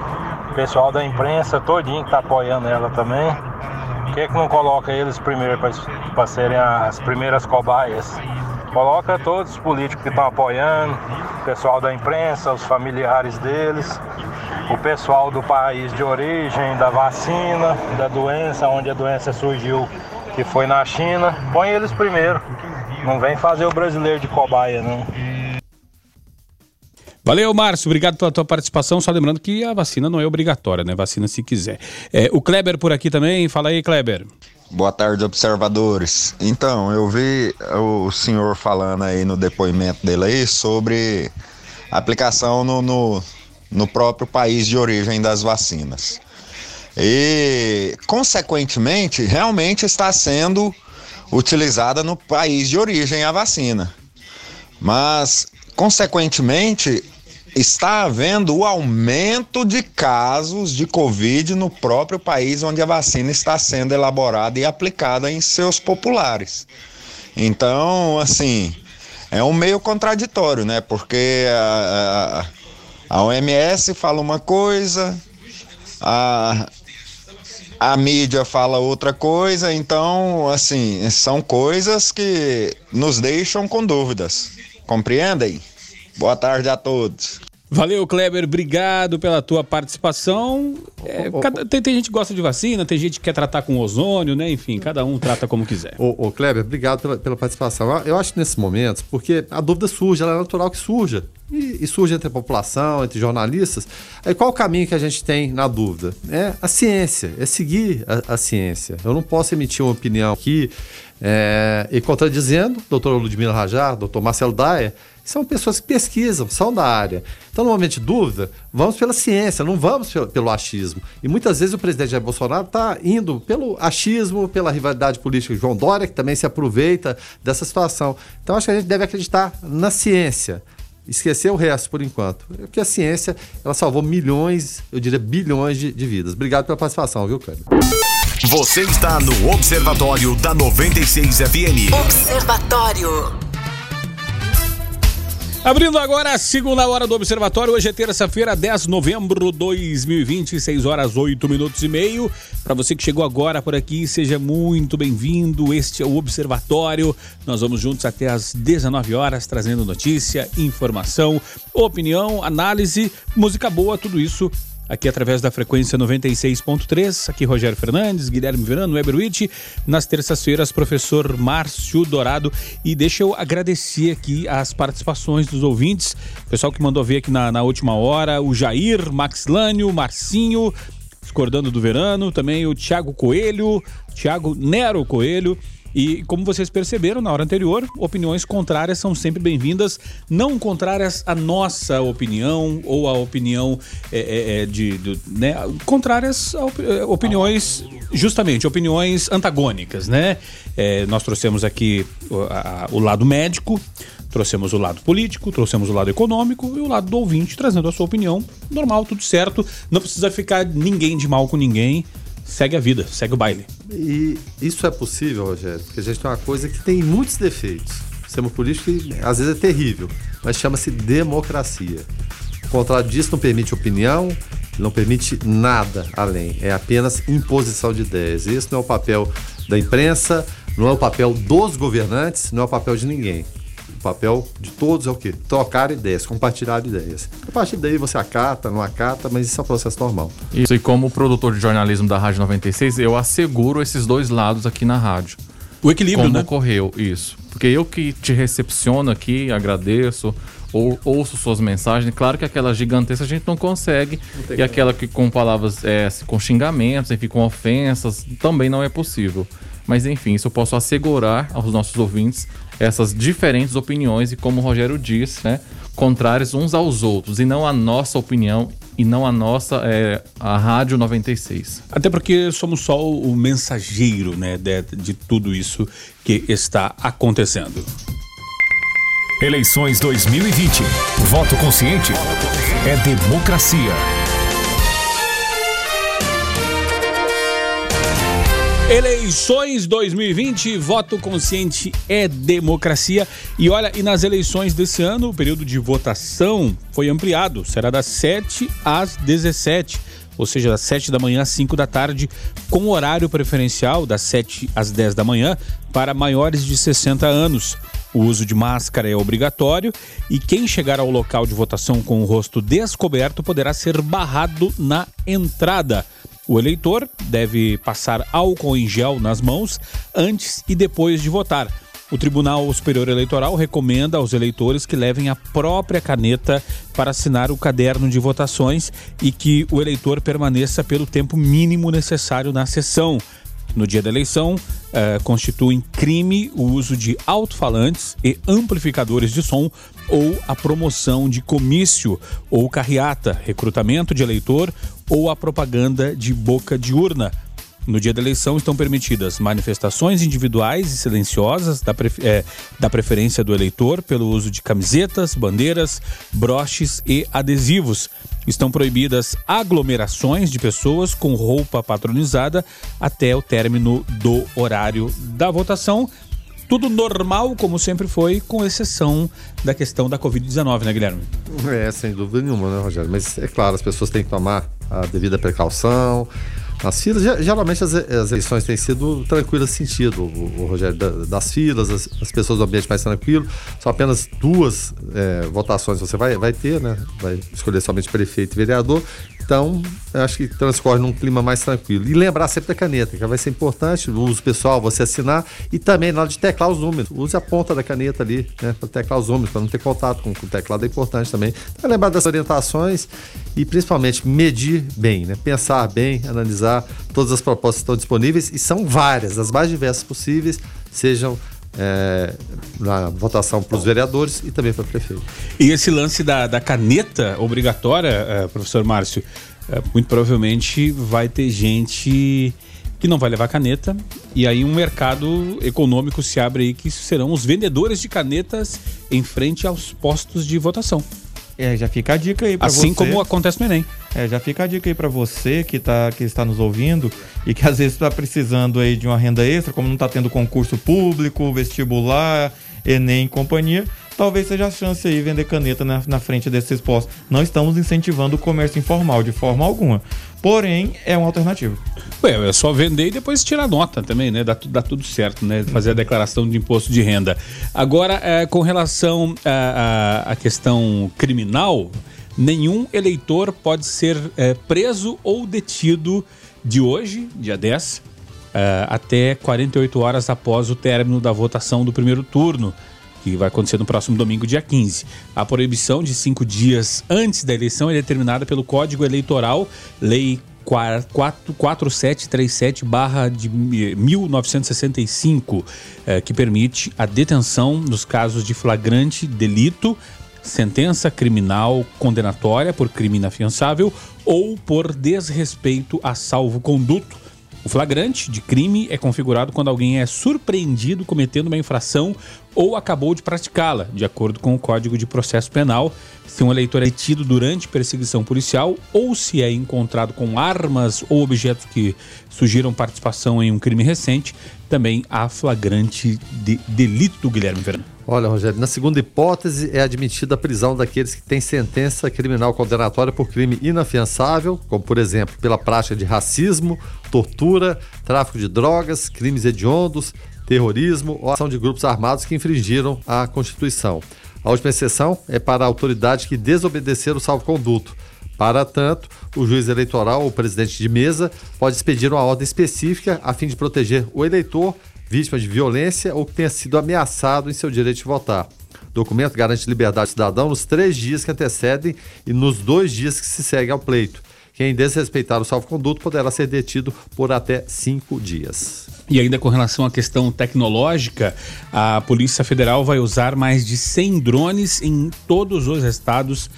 pessoal da imprensa todinho que está apoiando ela também. Por que, que não coloca eles primeiro para serem as primeiras cobaias? Coloca todos os políticos que estão apoiando, pessoal da imprensa, os familiares deles, o pessoal do país de origem da vacina, da doença, onde a doença surgiu, que foi na China. Põe eles primeiro. Não vem fazer o brasileiro de cobaia, não. Valeu, Márcio. Obrigado pela tua participação. Só lembrando que a vacina não é obrigatória, né? Vacina se quiser. É, o Kleber por aqui também. Fala aí, Kleber. Boa tarde, observadores. Então, eu vi o senhor falando aí no depoimento dele aí sobre aplicação no, no, no próprio país de origem das vacinas. E, consequentemente, realmente está sendo utilizada no país de origem a vacina. Mas, consequentemente, está havendo o aumento de casos de Covid no próprio país onde a vacina está sendo elaborada e aplicada em seus populares. Então, assim, é um meio contraditório, né? Porque a, a, a OMS fala uma coisa, a, a mídia fala outra coisa, então, assim, são coisas que nos deixam com dúvidas. Compreendem? Boa tarde a todos. Valeu, Kleber, obrigado pela tua participação. É, cada- tem, tem gente que gosta de vacina, tem gente que quer tratar com ozônio, né? Enfim, cada um trata como quiser. Ô, Kleber, obrigado pela, pela participação. Eu- acho que nesses momentos, porque a dúvida surge, ela é natural que surja. E, e surge entre a população, entre jornalistas. Aí qual o caminho que a gente tem na dúvida? É a ciência, é seguir a, a ciência. Eu não posso emitir uma opinião aqui é, e contradizendo, doutor Ludmila Rajar, doutor Marcelo Daia, são pessoas que pesquisam, são da área. Então, no momento de dúvida, vamos pela ciência, não vamos pelo, pelo achismo. E muitas vezes o presidente Jair Bolsonaro está indo pelo achismo, pela rivalidade política com João Dória, que também se aproveita dessa situação. Então, acho que a gente deve acreditar na ciência. Esquecer o resto por enquanto. Porque a ciência, ela salvou milhões, eu diria bilhões de, de vidas. Obrigado pela participação, viu, Kleber? Você está no Observatório da 96 FM. Observatório. Abrindo agora a segunda hora do Observatório, hoje é terça-feira, 10 de novembro de 2020, 6 horas 8 minutos e meio. Para você que chegou agora por aqui, seja muito bem-vindo. Este é o Observatório. Nós vamos juntos até às 19 horas, trazendo notícia, informação, opinião, análise, música boa, tudo isso aqui através da frequência 96.3. Aqui Rogério Fernandes, Guilherme Verano, Weber. Nas terças-feiras, professor Márcio Dourado. E deixa eu agradecer aqui as participações dos ouvintes. O pessoal que mandou ver aqui na, na última hora, o Jair, Max Lânio, Marcinho, discordando do Verano, também o Thiago Coelho, Thiago Nero Coelho. E como vocês perceberam na hora anterior, opiniões contrárias são sempre bem-vindas, não contrárias à nossa opinião ou à opinião é, é, é, de, né, contrárias a op- é, opiniões, justamente, opiniões antagônicas, né? É, nós trouxemos aqui o, a- o lado médico, trouxemos o lado político, trouxemos o lado econômico e o lado do ouvinte, trazendo a sua opinião. Normal, tudo certo, não precisa ficar ninguém de mal com ninguém. Segue a vida, segue o baile. E isso é possível, Rogério, porque a gente tem uma coisa que tem muitos defeitos. O sistema político, às vezes, é terrível, mas chama-se democracia. O contrário disso não permite opinião, não permite nada além. É apenas imposição de ideias. Esse não é o papel da imprensa, não é o papel dos governantes, não é o papel de ninguém. O papel de todos é o quê? Trocar ideias, compartilhar ideias. A partir daí você acata, não acata, mas isso é um processo normal. Isso, e como produtor de jornalismo da Rádio 96, eu asseguro esses dois lados aqui na rádio. O equilíbrio, como né? ocorreu isso. Porque eu que te recepciono aqui, agradeço, ou, ouço suas mensagens. Claro que aquela gigantesca a gente não consegue. tem e aquela que com palavras, é, com xingamentos, enfim, com ofensas, também não é possível. Mas enfim, isso eu posso assegurar aos nossos ouvintes essas diferentes opiniões e como o Rogério disse, né, contrários uns aos outros e não a nossa opinião e não a nossa é, a Rádio 96. Até porque somos só o mensageiro, né, de, de tudo isso que está acontecendo. Eleições 2020. Voto consciente é democracia. Eleições 2020, voto consciente é democracia. E olha, e nas eleições desse ano, o período de votação foi ampliado. Será das 7 às 17, ou seja, das 7 da manhã às 5 da tarde, com horário preferencial das 7 às 10 da manhã para maiores de 60 anos. O uso de máscara é obrigatório e quem chegar ao local de votação com o rosto descoberto poderá ser barrado na entrada. O eleitor deve passar álcool em gel nas mãos antes e depois de votar. O Tribunal Superior Eleitoral recomenda aos eleitores que levem a própria caneta para assinar o caderno de votações e que o eleitor permaneça pelo tempo mínimo necessário na sessão. No dia da eleição, eh, constituem crime o uso de alto-falantes e amplificadores de som ou a promoção de comício ou carreata, recrutamento de eleitor ou a propaganda de boca de urna. No dia da eleição estão permitidas manifestações individuais e silenciosas da, é, da preferência do eleitor pelo uso de camisetas, bandeiras, broches e adesivos. Estão proibidas aglomerações de pessoas com roupa patronizada até o término do horário da votação. Tudo normal, como sempre foi, com exceção da questão da Covid-19, né, Guilherme? É, sem dúvida nenhuma, né, Rogério? Mas é claro, as pessoas têm que tomar a devida precaução. As filas, geralmente as, as eleições têm sido tranquilas nesse sentido, o, o Rogério, da, das filas, as, as, pessoas do ambiente mais tranquilo. São apenas duas é, votações você vai, vai ter, né? Vai escolher somente prefeito e vereador. Então, acho que transcorre num clima mais tranquilo. E lembrar sempre da caneta, que vai ser importante, o uso pessoal, você assinar. E também na hora de teclar os números. Use a ponta da caneta ali, né? Para teclar os números, para não ter contato com, com, o teclado é importante também. Então, lembrar das orientações e principalmente medir bem, né? Pensar bem, analisar todas as propostas que estão disponíveis e são várias, as mais diversas possíveis, sejam é, na votação para os vereadores e também para o prefeito. E esse lance da, da caneta obrigatória, é, professor Márcio, é, muito provavelmente vai ter gente que não vai levar caneta e aí um mercado econômico se abre aí que serão os vendedores de canetas em frente aos postos de votação. É, já fica a dica aí para assim você. Assim como acontece no Enem. É, já fica a dica aí para você que, tá, que está nos ouvindo e que às vezes está precisando aí de uma renda extra, como não está tendo concurso público, vestibular, Enem e companhia talvez seja a chance aí vender caneta na, na frente desses postos. Não estamos incentivando o comércio informal de forma alguma. Porém, é uma alternativa. Ué, é só vender e depois tirar nota também, né? Dá, dá tudo certo, né? Fazer a declaração de imposto de renda. Agora, é, com relação à questão criminal, nenhum eleitor pode ser é, preso ou detido de hoje, dia 10, é, até 48 horas após o término da votação do primeiro turno que vai acontecer no próximo domingo, dia 15. A proibição de cinco dias antes da eleição é determinada pelo Código Eleitoral, Lei 4737 de 1965, eh, que permite a detenção nos casos de flagrante delito, sentença criminal condenatória por crime inafiançável ou por desrespeito a salvo-conduto o flagrante de crime é configurado quando alguém é surpreendido cometendo uma infração ou acabou de praticá-la, de acordo com o Código de Processo Penal, se um eleitor é detido durante perseguição policial ou se é encontrado com armas ou objetos que sugiram participação em um crime recente, também há flagrante de delito, Guilherme Fernando. Olha, Rogério, na segunda hipótese é admitida a prisão daqueles que têm sentença criminal condenatória por crime inafiançável, como por exemplo, pela prática de racismo, tortura, tráfico de drogas, crimes hediondos, terrorismo ou ação de grupos armados que infringiram a Constituição. A última exceção é para autoridades que desobedeceram o salvo-conduto. Para tanto, o juiz eleitoral ou presidente de mesa pode expedir uma ordem específica a fim de proteger o eleitor vítima de violência ou que tenha sido ameaçado em seu direito de votar. O documento garante liberdade do cidadão nos três dias que antecedem e nos dois dias que se seguem ao pleito. Quem desrespeitar o salvo-conduto poderá ser detido por até cinco dias. E ainda com relação à questão tecnológica, a Polícia Federal vai usar mais de 100 drones em todos os estados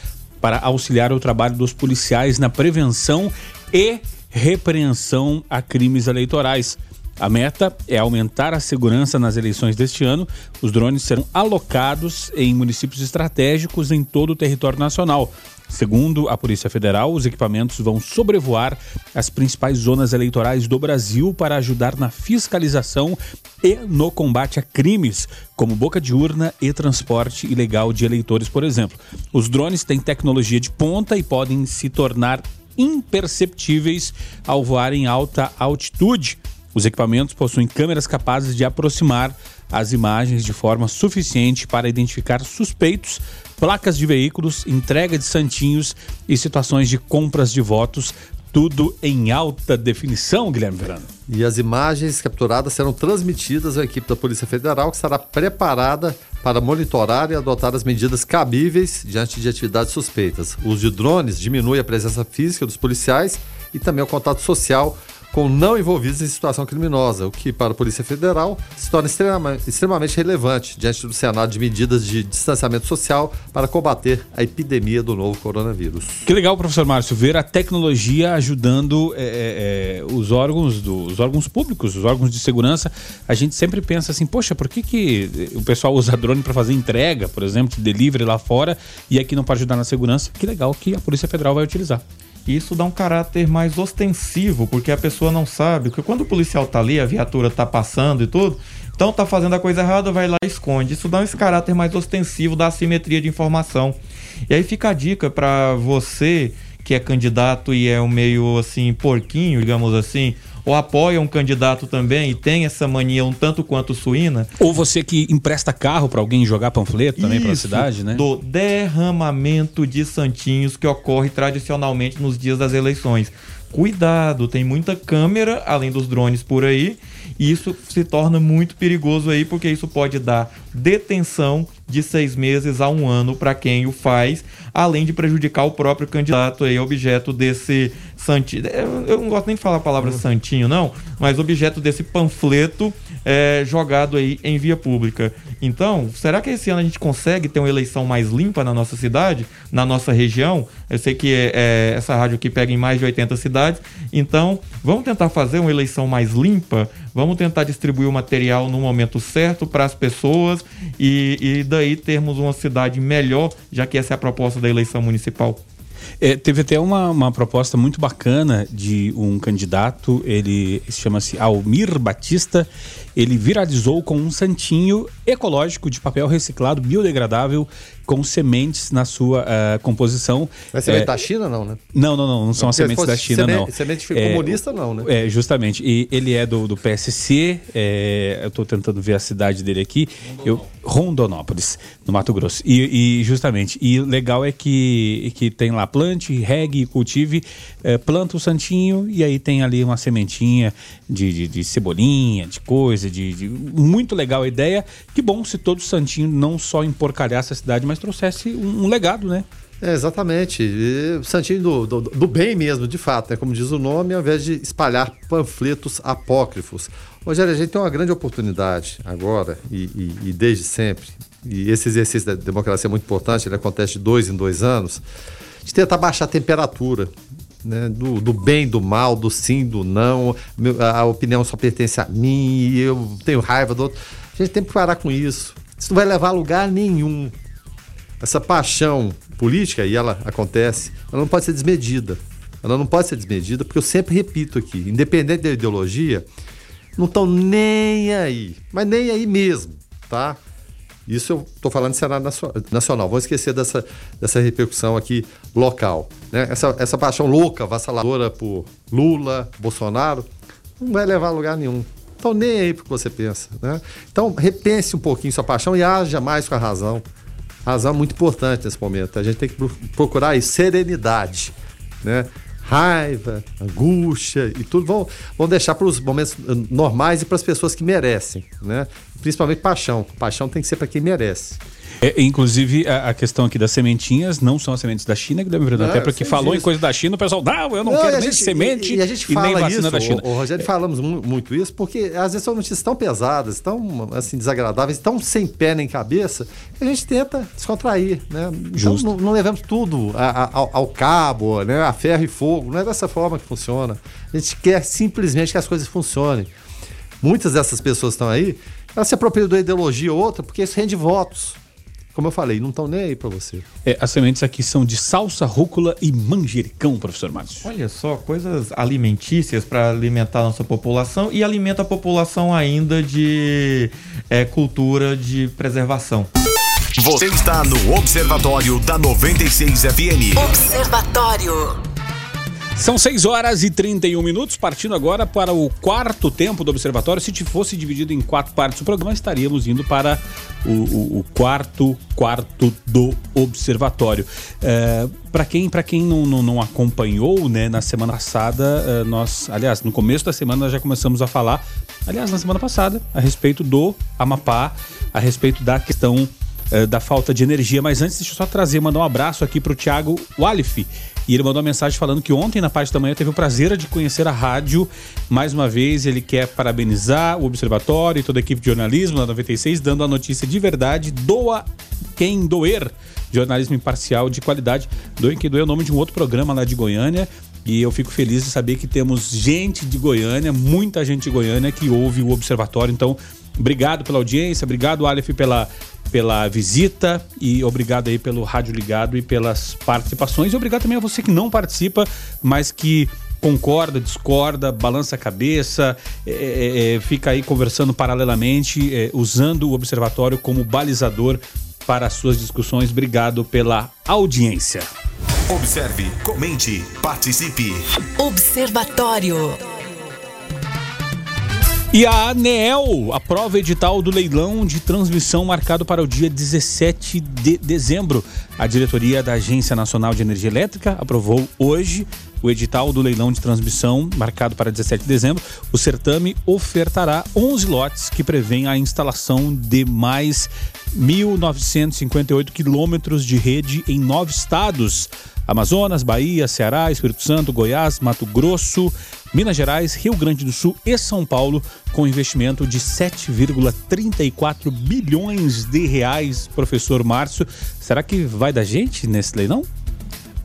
para auxiliar o trabalho dos policiais na prevenção e repreensão a crimes eleitorais. A meta é aumentar a segurança nas eleições deste ano. Os drones serão alocados em municípios estratégicos em todo o território nacional. Segundo a Polícia Federal, os equipamentos vão sobrevoar as principais zonas eleitorais do Brasil para ajudar na fiscalização e no combate a crimes, como boca de urna e transporte ilegal de eleitores, por exemplo. Os drones têm tecnologia de ponta e podem se tornar imperceptíveis ao voar em alta altitude. Os equipamentos possuem câmeras capazes de aproximar as imagens de forma suficiente para identificar suspeitos, placas de veículos, entrega de santinhos e situações de compras de votos, tudo em alta definição, Guilherme Verano. E as imagens capturadas serão transmitidas à equipe da Polícia Federal, que estará preparada para monitorar e adotar as medidas cabíveis diante de atividades suspeitas. O uso de drones diminui a presença física dos policiais e também o contato social com não envolvidos em situação criminosa, o que para a Polícia Federal se torna extremamente, relevante diante do cenário de medidas de distanciamento social para combater a epidemia do novo coronavírus. Que legal, professor Márcio, ver a tecnologia ajudando é, é, os órgãos do, os órgãos públicos, os órgãos de segurança. A gente sempre pensa assim, poxa, por que, que o pessoal usa drone para fazer entrega, por exemplo, de delivery lá fora, e aqui não para ajudar na segurança? Que legal que a Polícia Federal vai utilizar. Isso dá um caráter mais ostensivo, porque a pessoa não sabe, porque quando o policial tá ali, a viatura tá passando e tudo, então tá fazendo a coisa errada, vai lá e esconde. Isso dá esse caráter mais ostensivo da assimetria de informação. E aí fica a dica para você que é candidato e é um meio assim porquinho, digamos assim, ou apoia um candidato também e tem essa mania um tanto quanto suína. Ou você que empresta carro para alguém jogar panfleto também para a cidade, né? Do derramamento de santinhos que ocorre tradicionalmente nos dias das eleições. Cuidado, tem muita câmera além dos drones por aí. E isso se torna muito perigoso aí, porque isso pode dar detenção de seis meses a um ano para quem o faz, além de prejudicar o próprio candidato aí, objeto desse santinho. Eu não gosto nem de falar a palavra santinho, não, mas objeto desse panfleto é, jogado aí em via pública. Então, será que esse ano a gente consegue ter uma eleição mais limpa na nossa cidade, na nossa região? Eu sei que é, é, essa rádio aqui pega em mais de 80 cidades, então vamos tentar fazer uma eleição mais limpa, vamos tentar distribuir o material no momento certo para as pessoas e, e daí termos uma cidade melhor, já que essa é a proposta da eleição municipal. É, teve até uma, uma proposta muito bacana de um candidato, ele chama-se Almir Batista. Ele viralizou com um santinho ecológico de papel reciclado, biodegradável, com sementes na sua ah, composição. Mas semente É, da China, não, né? Não, não, não, não são as sementes se da China, semente- não. semente comunista, não, né? É, justamente. E ele é do, do PSC, é, eu estou tentando ver a cidade dele aqui, eu, Rondonópolis, no Mato Grosso. E, e justamente, e legal é que, que tem lá plante, regue, cultive, é, planta o santinho e aí tem ali uma sementinha de, de, de cebolinha, de coisa, de, de- Muito legal a ideia. Que bom se todo santinho não só emporcalhasse a cidade, mas trouxesse um, um legado, né? É, exatamente. E Santinho do, do, do bem mesmo, de fato, né? como diz o nome, ao invés de espalhar panfletos apócrifos. Rogério, a gente tem uma grande oportunidade agora e, e- e desde sempre, e esse exercício da democracia é muito importante, ele acontece de dois em dois anos, de tentar baixar a temperatura. né, do, do bem, do mal, do sim, do não, a, a opinião só pertence a mim, eu tenho raiva do outro. A gente tem que parar com isso. Isso não vai levar a lugar nenhum essa paixão política, e ela acontece, ela não pode ser desmedida. Ela não pode ser desmedida, porque eu sempre repito aqui, independente da ideologia, não estão nem aí, mas nem aí mesmo, tá? Isso eu estou falando de cenário nacio- nacional. Vamos esquecer dessa, dessa repercussão aqui local. Né? Essa, essa paixão louca, vassaladora por Lula, Bolsonaro, não vai levar a lugar nenhum. Então nem aí pro que você pensa. Né? Então repense um pouquinho sua paixão e haja mais com a razão. Razão muito importante nesse momento. A gente tem que pro- procurar aí serenidade. Né? Raiva, angústia e tudo vão, vão deixar para os momentos eh, normais e para as pessoas que merecem. Né? Principalmente paixão. Paixão tem que ser para quem merece. É, inclusive, a, a questão aqui das sementinhas não são as sementes da China, Guilherme Verano. Não, Até porque falou em disso. coisa da China, o pessoal, não, eu não, e quero nem gente- semente e, e a gente e nem fala vacina isso, da China. O, o Rogério, falamos mu- muito isso, porque às vezes são notícias tão pesadas, tão assim, desagradáveis, tão sem pé nem cabeça, que a gente tenta descontrair, né? Então Justo. não, não levamos tudo a- a- ao, ao cabo, né? A ferro e fogo. Não é dessa forma que funciona. A gente quer simplesmente que as coisas funcionem. Muitas dessas pessoas estão aí, elas se apropriam de uma ideologia ou outra, porque isso rende votos. Como eu falei, não estão nem aí para você. É, as sementes aqui são de salsa, rúcula e manjericão, professor Márcio. Olha só, coisas alimentícias para alimentar a nossa população e alimenta a população ainda de é, cultura de preservação. Você está no Observatório da 96 FM. Observatório. São 6 horas e 31 minutos, partindo agora para o quarto tempo do Observatório. Se fosse dividido em quatro partes o programa, estaríamos indo para o, o- o quarto quarto do Observatório. para quem, pra quem não, não, não acompanhou, né, na semana passada, eh, nós, aliás, no começo da semana nós já começamos a falar, aliás, na semana passada, a respeito do Amapá, a respeito da questão eh, da falta de energia. Mas antes, deixa eu só trazer, mandar um abraço aqui pro Thiago Walif. E ele mandou uma mensagem falando que ontem, na parte da manhã, teve o prazer de conhecer a rádio. Mais uma vez, ele quer parabenizar o Observatório e toda a equipe de jornalismo da 96, dando a notícia de verdade. Doa quem doer. Jornalismo imparcial de qualidade. Doe quem doer é o nome de um outro programa lá de Goiânia. E eu fico feliz de saber que temos gente de Goiânia, muita gente de Goiânia que ouve o Observatório. Então, obrigado pela audiência, obrigado, Aleph, pela, pela visita e obrigado aí pelo Rádio Ligado e pelas participações. E obrigado também a você que não participa, mas que concorda, discorda, balança a cabeça, é, é, é, fica aí conversando paralelamente, é, usando o Observatório como balizador para as suas discussões. Obrigado pela audiência. Observe, comente, participe. Observatório. E a ANEEL aprova edital do leilão de transmissão marcado para o dia 17 de dezembro. A diretoria da Agência Nacional de Energia Elétrica aprovou hoje o edital do leilão de transmissão marcado para 17 de dezembro. O certame ofertará 11 lotes que prevêem a instalação de mais 1.958 quilômetros de rede em nove estados. Amazonas, Bahia, Ceará, Espírito Santo, Goiás, Mato Grosso, Minas Gerais, Rio Grande do Sul e São Paulo, com investimento de 7,34 bilhões de reais. Professor Márcio, será que vai da gente nesse leilão?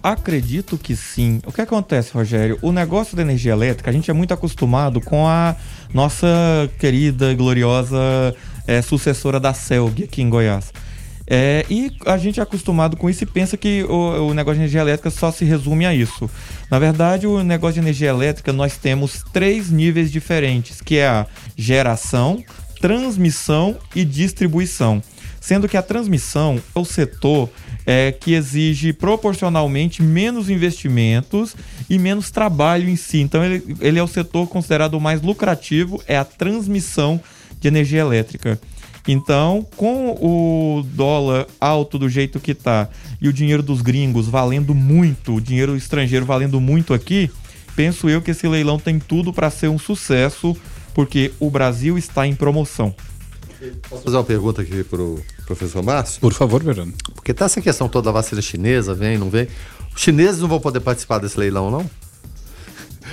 Acredito que sim. O que acontece, Rogério? O negócio da energia elétrica, a gente é muito acostumado com a nossa querida e gloriosa é, sucessora da CELG aqui em Goiás. É, e a gente é acostumado com isso e pensa que o, o, negócio de energia elétrica só se resume a isso. Na verdade, o negócio de energia elétrica nós temos três níveis diferentes, que é a geração, transmissão e distribuição. Sendo que a transmissão é o setor é, que exige proporcionalmente menos investimentos e menos trabalho em si. Então, ele, ele é o setor considerado mais lucrativo, é a transmissão de energia elétrica. Então, com o dólar alto do jeito que tá e o dinheiro dos gringos valendo muito, o dinheiro estrangeiro valendo muito aqui, penso eu que esse leilão tem tudo para ser um sucesso, porque o Brasil está em promoção. Posso fazer uma pergunta aqui pro professor Márcio? Por favor, Verano. Porque tá essa questão toda da vacina chinesa, vem, não vem. Os chineses não vão poder participar desse leilão, não?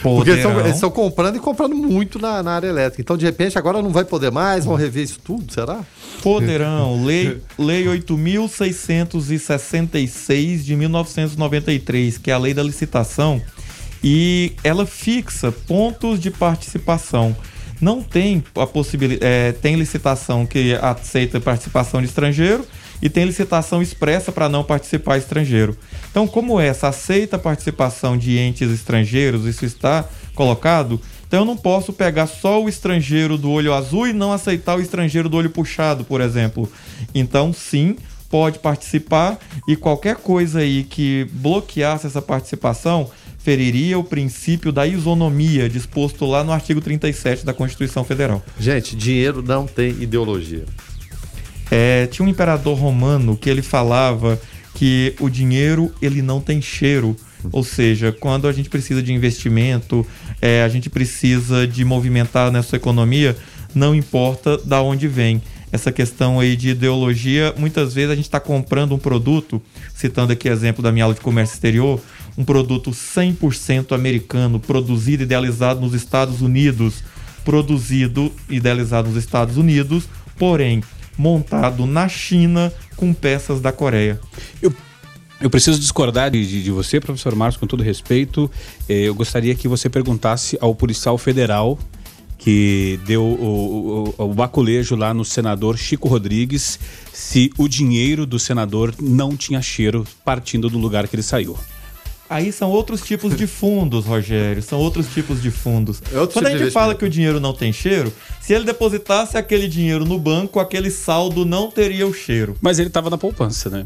Porque eles estão comprando e comprando muito na, na, área elétrica. Então, de repente, agora não vai poder mais, vão rever isso tudo, será? Poderão. Lei, lei 8.666 de 1993, que é a lei da licitação, e ela fixa pontos de participação. Não tem a possibilidade. É, tem licitação que aceita participação de estrangeiro e tem licitação expressa para não participar estrangeiro. Então, como essa aceita a participação de entes estrangeiros, isso está colocado, então eu não posso pegar só o estrangeiro do olho azul e não aceitar o estrangeiro do olho puxado, por exemplo. Então, sim, pode participar e qualquer coisa aí que bloqueasse essa participação feriria o princípio da isonomia disposto lá no artigo 37 da Constituição Federal. Gente, dinheiro não tem ideologia. É, tinha um imperador romano que ele falava que o dinheiro ele não tem cheiro. Ou seja, quando a gente precisa de investimento, é, a gente precisa de movimentar nessa economia, não importa da onde vem. Essa questão aí de ideologia, muitas vezes a gente está comprando um produto, citando aqui exemplo da minha aula de comércio exterior, um produto 100% americano, produzido e idealizado nos Estados Unidos, produzido e idealizado nos Estados Unidos, porém montado na China com peças da Coreia. Eu eu preciso discordar de, de, você, professor Marcos, com todo respeito. Eh, eu gostaria que você perguntasse ao policial federal que deu o, o, o, baculejo lá no senador Chico Rodrigues se o dinheiro do senador não tinha cheiro partindo do lugar que ele saiu. Aí são outros tipos de fundos, Rogério. São outros tipos de fundos. É Quando tipo a gente fala que o dinheiro não tem cheiro, se ele depositasse aquele dinheiro no banco, aquele saldo não teria o cheiro. Mas ele estava na poupança, né?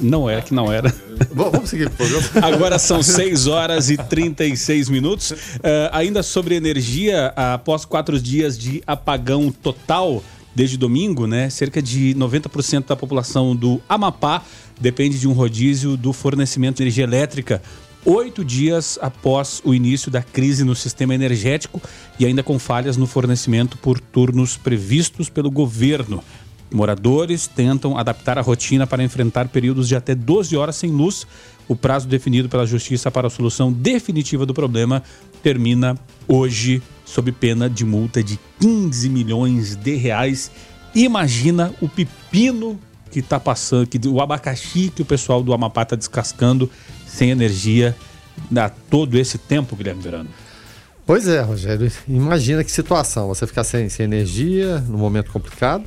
Não era que não era. Vamos seguir pro programa. Agora são 6 horas e 36 minutos. Uh, ainda sobre energia, após quatro dias de apagão total desde domingo, né? Cerca de 90% da população do Amapá depende de um rodízio do fornecimento de energia elétrica. Oito dias após o início da crise no sistema energético e ainda com falhas no fornecimento por turnos previstos pelo governo. Moradores tentam adaptar a rotina para enfrentar períodos de até 12 horas sem luz. O prazo definido pela Justiça para a solução definitiva do problema termina hoje, sob pena de multa de 15 milhões de reais. Imagina o pepino que está passando, que, o abacaxi que o pessoal do Amapá está descascando sem energia há todo esse tempo, Guilherme Verano. Pois é, Rogério. Imagina que situação. Você ficar sem, sem energia num momento complicado,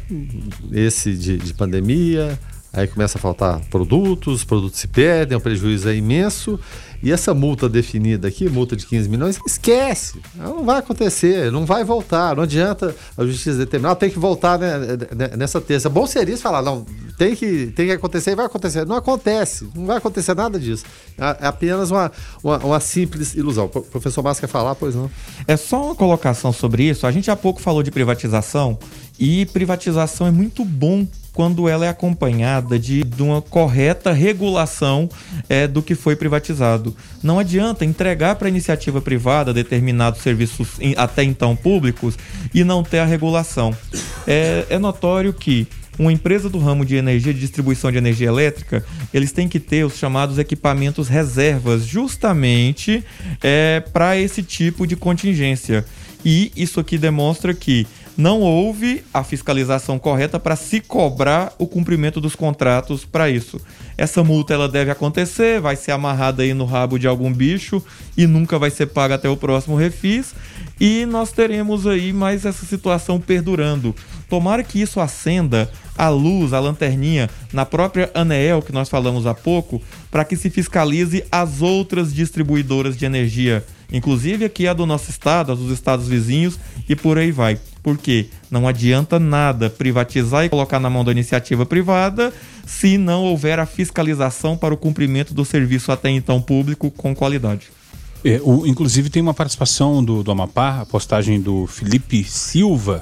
esse de, de pandemia, aí começa a faltar produtos, os produtos se perdem, o prejuízo é imenso. E essa multa definida aqui, multa de 15 milhões, esquece. Não vai acontecer, não vai voltar. Não adianta a justiça determinar, tem que voltar né, né nessa terça. Bom seria isso falar, não, tem que, tem que acontecer e vai acontecer. Não acontece, não vai acontecer nada disso. É, é apenas uma, uma, uma simples ilusão. O professor Márcio quer falar, pois não? É só uma colocação sobre isso. A gente há pouco falou de privatização e privatização é muito bom quando ela é acompanhada de, de uma correta regulação é, do que foi privatizado. Não adianta entregar para iniciativa privada determinados serviços até então públicos e não ter a regulação. É, é notório que uma empresa do ramo de energia, de distribuição de energia elétrica, eles têm que ter os chamados equipamentos reservas, justamente é, para esse tipo de contingência. E isso aqui demonstra que não houve a fiscalização correta para se cobrar o cumprimento dos contratos para isso. Essa multa ela deve acontecer, vai ser amarrada aí no rabo de algum bicho e nunca vai ser paga até o próximo refis. E nós teremos aí mais essa situação perdurando. Tomara que isso acenda a luz, a lanterninha na própria ANEEL que nós falamos há pouco, para que se fiscalize as outras distribuidoras de energia inclusive aqui a do nosso estado, a dos estados vizinhos e por aí vai. Porque não adianta nada privatizar e colocar na mão da iniciativa privada se não houver a fiscalização para o cumprimento do serviço até então público com qualidade. É, o, inclusive tem uma participação do, do Amapá, a postagem do Felipe Silva,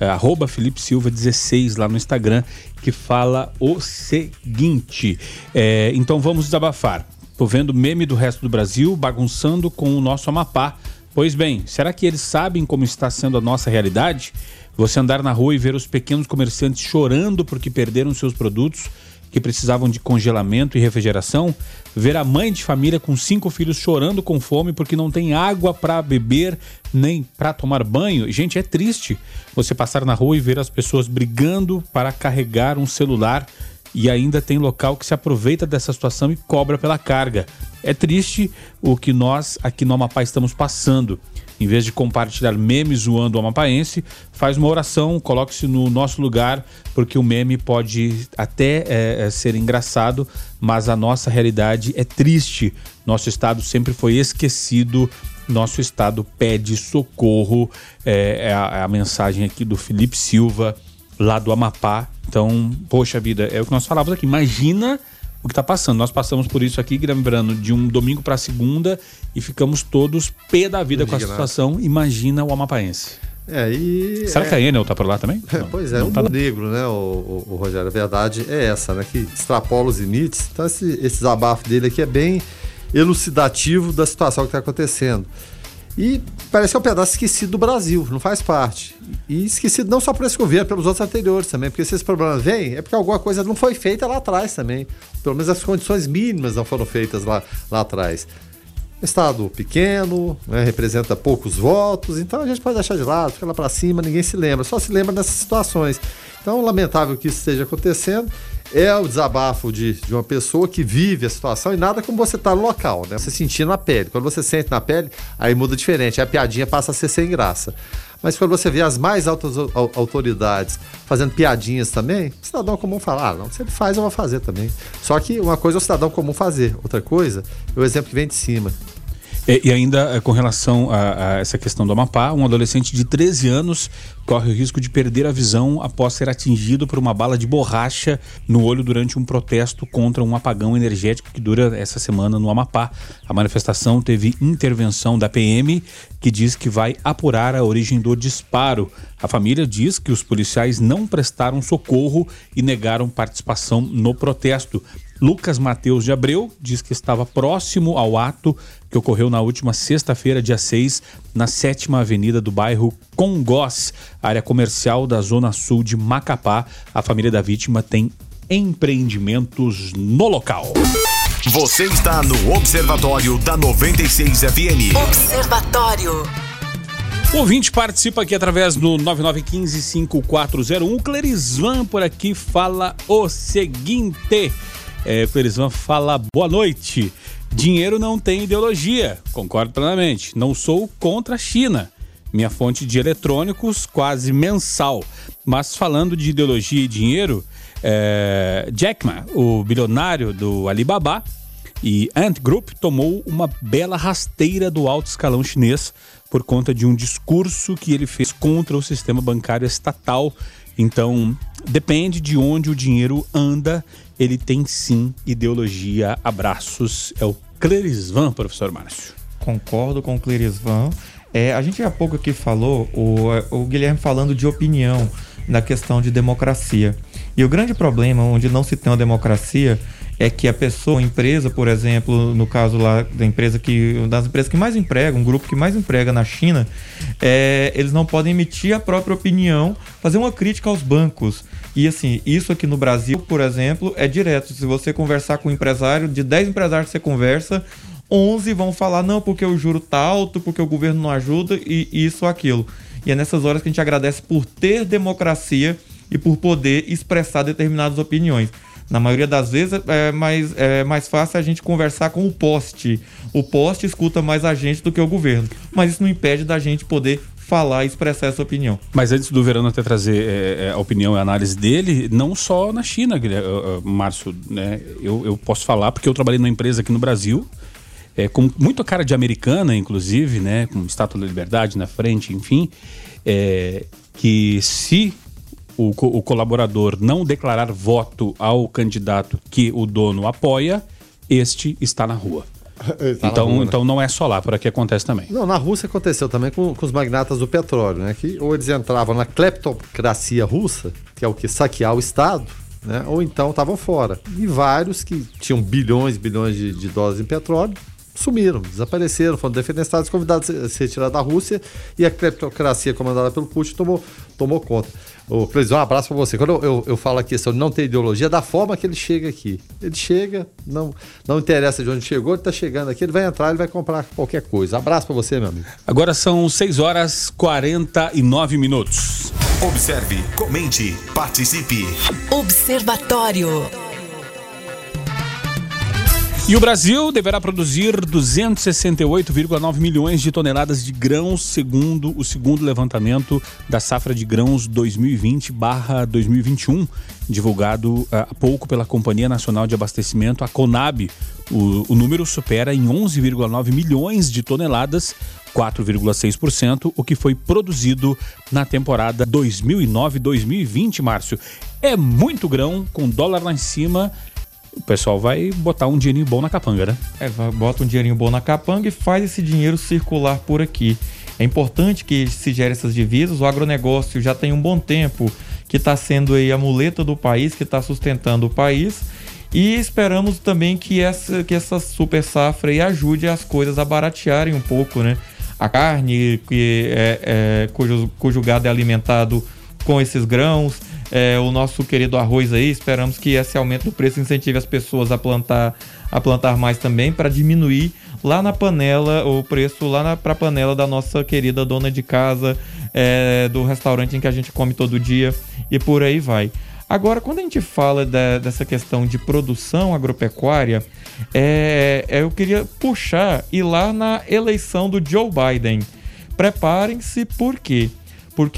é, arroba Felipe Silva 16 lá no Instagram, que fala o seguinte. É, então vamos desabafar. Tô vendo meme do resto do Brasil bagunçando com o nosso Amapá. Pois bem, será que eles sabem como está sendo a nossa realidade? Você andar na rua e ver os pequenos comerciantes chorando porque perderam seus produtos que precisavam de congelamento e refrigeração, ver a mãe de família com cinco filhos chorando com fome porque não tem água para beber nem para tomar banho. Gente, é triste você passar na rua e ver as pessoas brigando para carregar um celular e ainda tem local que se aproveita dessa situação e cobra pela carga. É triste o que nós aqui no Amapá estamos passando. Em vez de compartilhar memes zoando o amapaense, faz uma oração, coloque-se no nosso lugar, porque o meme pode até é, é, ser engraçado, mas a nossa realidade é triste. Nosso estado sempre foi esquecido, nosso estado pede socorro. É, é, a, é a mensagem aqui do Felipe Silva lá do Amapá. Então, poxa vida, é o que nós falávamos aqui. Imagina o que está passando. Nós passamos por isso aqui, lembrando, de um domingo para segunda e ficamos todos pé da vida com a situação. Imagina o amapaense. É, e. Será é... que a Enel tá por lá também? É, pois é, não, um tá negro, né, o, o, o, Rogério? A verdade é essa, né? Que extrapola os limites. Então, esse, esse desabafo dele aqui é bem elucidativo da situação que está acontecendo. E parece que é um pedaço esquecido do Brasil, não faz parte. E esquecido não só por esse governo, pelos outros anteriores também, porque se esse problema vem, é porque alguma coisa não foi feita lá atrás também. Pelo menos as condições mínimas não foram feitas lá, lá atrás. Estado pequeno, né, representa poucos votos, então a gente pode deixar de lado, fica lá para cima, ninguém se lembra, só se lembra dessas situações. Então, lamentável que isso esteja acontecendo. É o desabafo de, de uma pessoa que vive a situação e nada como você tá no local, né? Você sentir na pele. Quando você sente na pele, aí muda diferente. A piadinha passa a ser sem graça. Mas quando você vê as mais altas autoridades fazendo piadinhas também, o cidadão comum fala: ah, não, se ele faz, eu vou fazer também. Só que uma coisa é o cidadão comum fazer, outra coisa é o exemplo que vem de cima. E, e ainda eh, com relação a, a, essa questão do Amapá, um adolescente de 13 anos corre o risco de perder a visão após ser atingido por uma bala de borracha no olho durante um protesto contra um apagão energético que dura essa semana no Amapá. A manifestação teve intervenção da PM, que diz que vai apurar a origem do disparo. A família diz que os policiais não prestaram socorro e negaram participação no protesto. Lucas Mateus de Abreu diz que estava próximo ao ato que ocorreu na última sexta-feira, dia 6, na sétima avenida do bairro Congós. área comercial da Zona Sul de Macapá. A família da vítima tem empreendimentos no local. Você está no Observatório da 96 FM. Observatório. O ouvinte participa aqui através do 9915-5401. Clerisvan por aqui fala o seguinte. É, Clerisvan fala boa noite. Dinheiro não tem ideologia. Concordo plenamente. Não sou contra a China. Minha fonte de eletrônicos quase mensal. Mas falando de ideologia e dinheiro, é, Jack Ma, o bilionário do Alibaba e Ant Group, tomou uma bela rasteira do alto escalão chinês por conta de um discurso que ele fez contra o sistema bancário estatal. Então, depende de onde o dinheiro anda, ele tem sim ideologia. Abraços. É o Clerisvan, professor Márcio. Concordo com o Clerisvan. É, a gente há pouco aqui falou, o, o Guilherme falando de opinião na questão de democracia. E o grande problema onde não se tem uma democracia é que a pessoa, a empresa, por exemplo, no caso lá da empresa que das empresas que mais empregam, um grupo que mais emprega na China, é, eles não podem emitir a própria opinião, fazer uma crítica aos bancos. E assim, isso aqui no Brasil, por exemplo, é direto. Se você conversar com um empresário, de 10 empresários que você conversa, 11 vão falar não, porque o juro tá alto, porque o governo não ajuda e isso aquilo. E é nessas horas que a gente agradece por ter democracia e por poder expressar determinadas opiniões. Na maioria das vezes é mais, é mais fácil a gente conversar com o poste. O poste escuta mais a gente do que o governo. Mas isso não impede da gente poder falar e expressar essa opinião. Mas antes do Verano até trazer é, a opinião e a análise dele, não só na China, uh, uh, Márcio, né? Eu, eu posso falar porque eu trabalhei numa empresa aqui no Brasil, é, com muito cara de americana, inclusive, né? Com estátua da liberdade na frente, enfim. É, que se o, o colaborador não declarar voto ao candidato que o dono apoia, este está na rua. Está então, na rua, né? então não é só lá, por aqui acontece também. Não, na Rússia aconteceu também com, com os magnatas do petróleo, né? Que ou eles entravam na cleptocracia russa, que é o que saquear o Estado, né? Ou então estavam fora. E vários que tinham bilhões e bilhões de, de dólares em petróleo sumiram, desapareceram, foram defenestrados, convidados a se retirar da Rússia e a cleptocracia comandada pelo Putin tomou, tomou conta. Ô, Cleison, um abraço pra você. Quando eu, eu, eu falo a questão de não ter ideologia, da forma que ele chega aqui. Ele chega, não, não interessa de onde chegou, ele tá chegando aqui, ele vai entrar, ele vai comprar qualquer coisa. Abraço pra você, meu amigo. Agora são 6 horas 49 minutos. Observe, comente, participe. Observatório. E o Brasil deverá produzir 268,9 milhões de toneladas de grãos, segundo o segundo levantamento da safra de grãos 2020/2021, divulgado ah, há pouco pela Companhia Nacional de Abastecimento, a Conab. O, o número supera em 11,9 milhões de toneladas, 4,6%, o que foi produzido na temporada 2009-2020, Márcio. É muito grão, com dólar lá em cima o pessoal vai botar um dinheirinho bom na capanga, né? É, bota um dinheirinho bom na capanga e faz esse dinheiro circular por aqui. É importante que se gere essas divisas. O agronegócio já tem um bom tempo que está sendo aí a muleta do país, que está sustentando o país. E esperamos também que essa, que essa super safra aí ajude as coisas a baratearem um pouco, né? A carne, que é, é, cujo, cujo gado é alimentado com esses grãos, é, o nosso querido arroz aí. Esperamos que esse aumento do preço incentive as pessoas a plantar, a plantar mais também para diminuir lá na panela o preço lá para a panela da nossa querida dona de casa, é, do restaurante em que a gente come todo dia e por aí vai. Agora, quando a gente fala de, dessa questão de produção agropecuária, é, é, eu queria puxar e lá na eleição do Joe Biden. Preparem-se, por quê? porque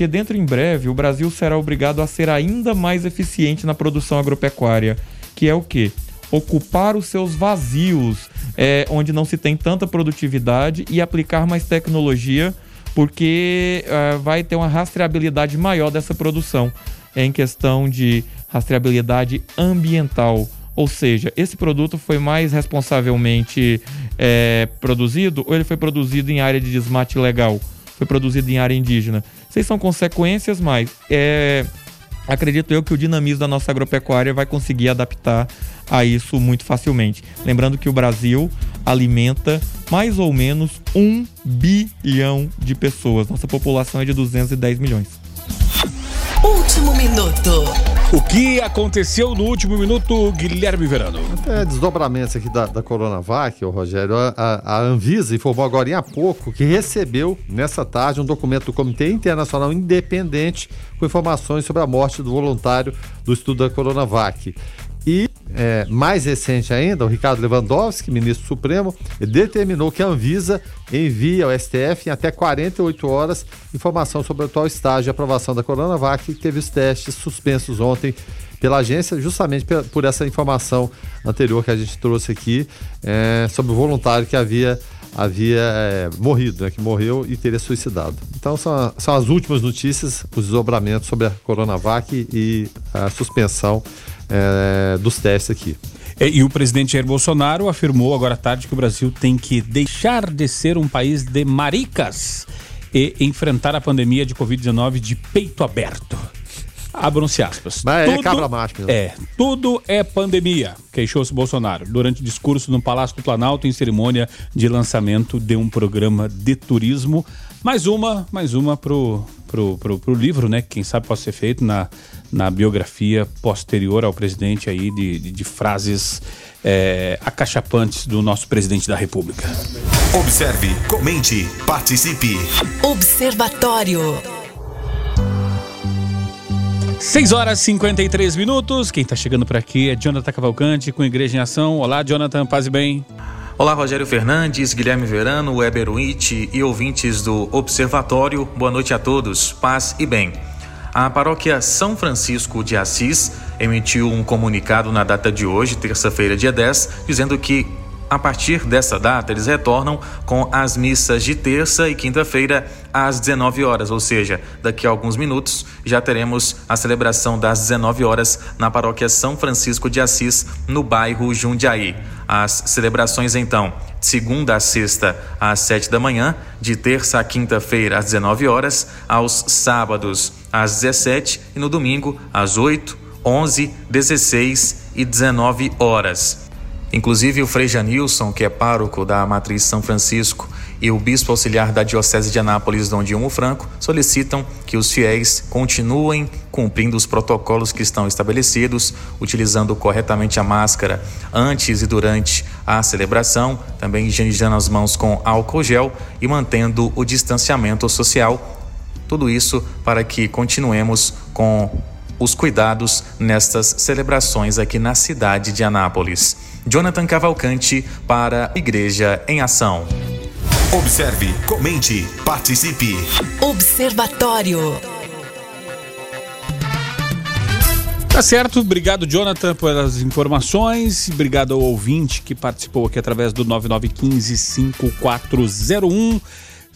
dentro em breve o Brasil será obrigado a ser ainda mais eficiente na produção agropecuária, que é o quê? Ocupar os seus vazios, é, onde não se tem tanta produtividade e aplicar mais tecnologia, porque é, vai ter uma rastreabilidade maior dessa produção em questão de rastreabilidade ambiental. Ou seja, esse produto foi mais responsavelmente é, produzido ou ele foi produzido em área de desmate legal? Foi produzido em área indígena? Sei são consequências, mas é, acredito eu que o dinamismo da nossa agropecuária vai conseguir adaptar a isso muito facilmente. Lembrando que o Brasil alimenta mais ou menos um bilhão de pessoas. Nossa população é de 210 milhões. Último minuto. O que aconteceu no último minuto, Guilherme Verano? Até desdobramentos aqui da, da Coronavac, Rogério. A, a, a Anvisa informou agora há pouco que recebeu nessa tarde um documento do Comitê Internacional Independente com informações sobre a morte do voluntário do estudo da Coronavac. É, mais recente ainda, o Ricardo Lewandowski, ministro supremo, determinou que a Anvisa envie ao STF em até 48 horas informação sobre o atual estágio de aprovação da Coronavac, que teve os testes suspensos ontem pela agência, justamente por essa informação anterior que a gente trouxe aqui é, sobre o voluntário que havia havia é, morrido, né, que morreu e teria suicidado. Então são, são as últimas notícias, os desdobramentos sobre a Coronavac e a suspensão é, dos testes aqui. É, e o presidente Jair Bolsonaro afirmou agora à tarde que o Brasil tem que deixar de ser um país de maricas e enfrentar a pandemia de Covid-19 de peito aberto. Abram-se aspas. Mas tudo, é cabra macho mesmo. É, tudo é pandemia, queixou-se Bolsonaro durante discurso no Palácio do Planalto em cerimônia de lançamento de um programa de turismo. Mais uma, mais uma pro, pro, pro, pro livro, né? Quem sabe pode ser feito na, na biografia posterior ao presidente aí de, de, de frases é, acachapantes do nosso presidente da República. Observe, comente, participe. Observatório. 6 horas e 53 minutos. Quem está chegando por aqui é Jonathan Cavalcante com Igreja em Ação. Olá, Jonathan, paz e bem. Olá, Rogério Fernandes, Guilherme Verano, Weber Witt e ouvintes do Observatório. Boa noite a todos, paz e bem. A paróquia São Francisco de Assis emitiu um comunicado na data de hoje, terça-feira, dia 10, dizendo que a partir dessa data, eles retornam com as missas de terça e quinta-feira às 19 horas, ou seja, daqui a alguns minutos já teremos a celebração das 19 horas na paróquia São Francisco de Assis, no bairro Jundiaí. As celebrações, então, de segunda a sexta às 7 da manhã, de terça a quinta-feira às 19 horas, aos sábados às 17 e no domingo às 8, 11, 16 e 19 horas. Inclusive, o Frei Janilson, que é pároco da Matriz São Francisco, e o bispo auxiliar da Diocese de Anápolis, Dom Diogo Franco, solicitam que os fiéis continuem cumprindo os protocolos que estão estabelecidos, utilizando corretamente a máscara antes e durante a celebração, também higienizando as mãos com álcool gel e mantendo o distanciamento social. Tudo isso para que continuemos com os cuidados nestas celebrações aqui na cidade de Anápolis. Jonathan Cavalcante para Igreja em Ação. Observe, comente, participe. Observatório. Tá certo, obrigado Jonathan pelas informações, obrigado ao ouvinte que participou aqui através do 99155401.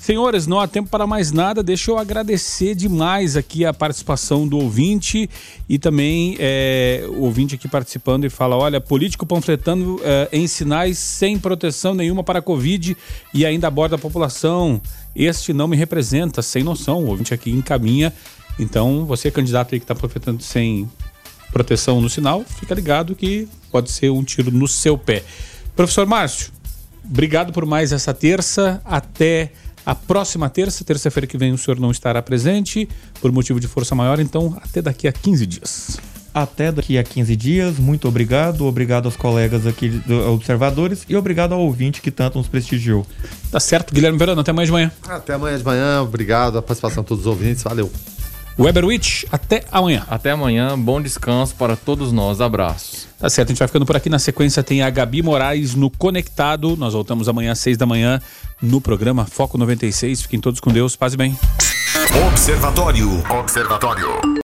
Senhores, não há tempo para mais nada. Deixa eu agradecer demais aqui a participação do ouvinte e também é, o ouvinte aqui participando e fala: olha, político panfletando é, em sinais sem proteção nenhuma para a Covid e ainda aborda a população. Este não me representa, sem noção. O ouvinte aqui encaminha. Então, você, candidato aí que está panfletando sem proteção no sinal, fica ligado que pode ser um tiro no seu pé. Professor Márcio, obrigado por mais essa terça. Até a próxima terça, terça-feira que vem, o senhor não estará presente por motivo de força maior, então até daqui a 15 dias. Até daqui a 15 dias, muito obrigado. Obrigado aos colegas aqui do observadores e obrigado ao ouvinte que tanto nos prestigiou. Tá certo, Guilherme Verano, até amanhã de manhã. Até amanhã de manhã, obrigado a participação de todos os ouvintes, valeu. Weberwitch, até amanhã. Até amanhã, bom descanso para todos nós, abraços. Tá certo, a gente vai ficando por aqui. Na sequência tem a Gabi Moraes no Conectado. Nós voltamos amanhã às seis da manhã no programa Foco 96. Fiquem todos com Deus, paz e bem. Observatório. Observatório.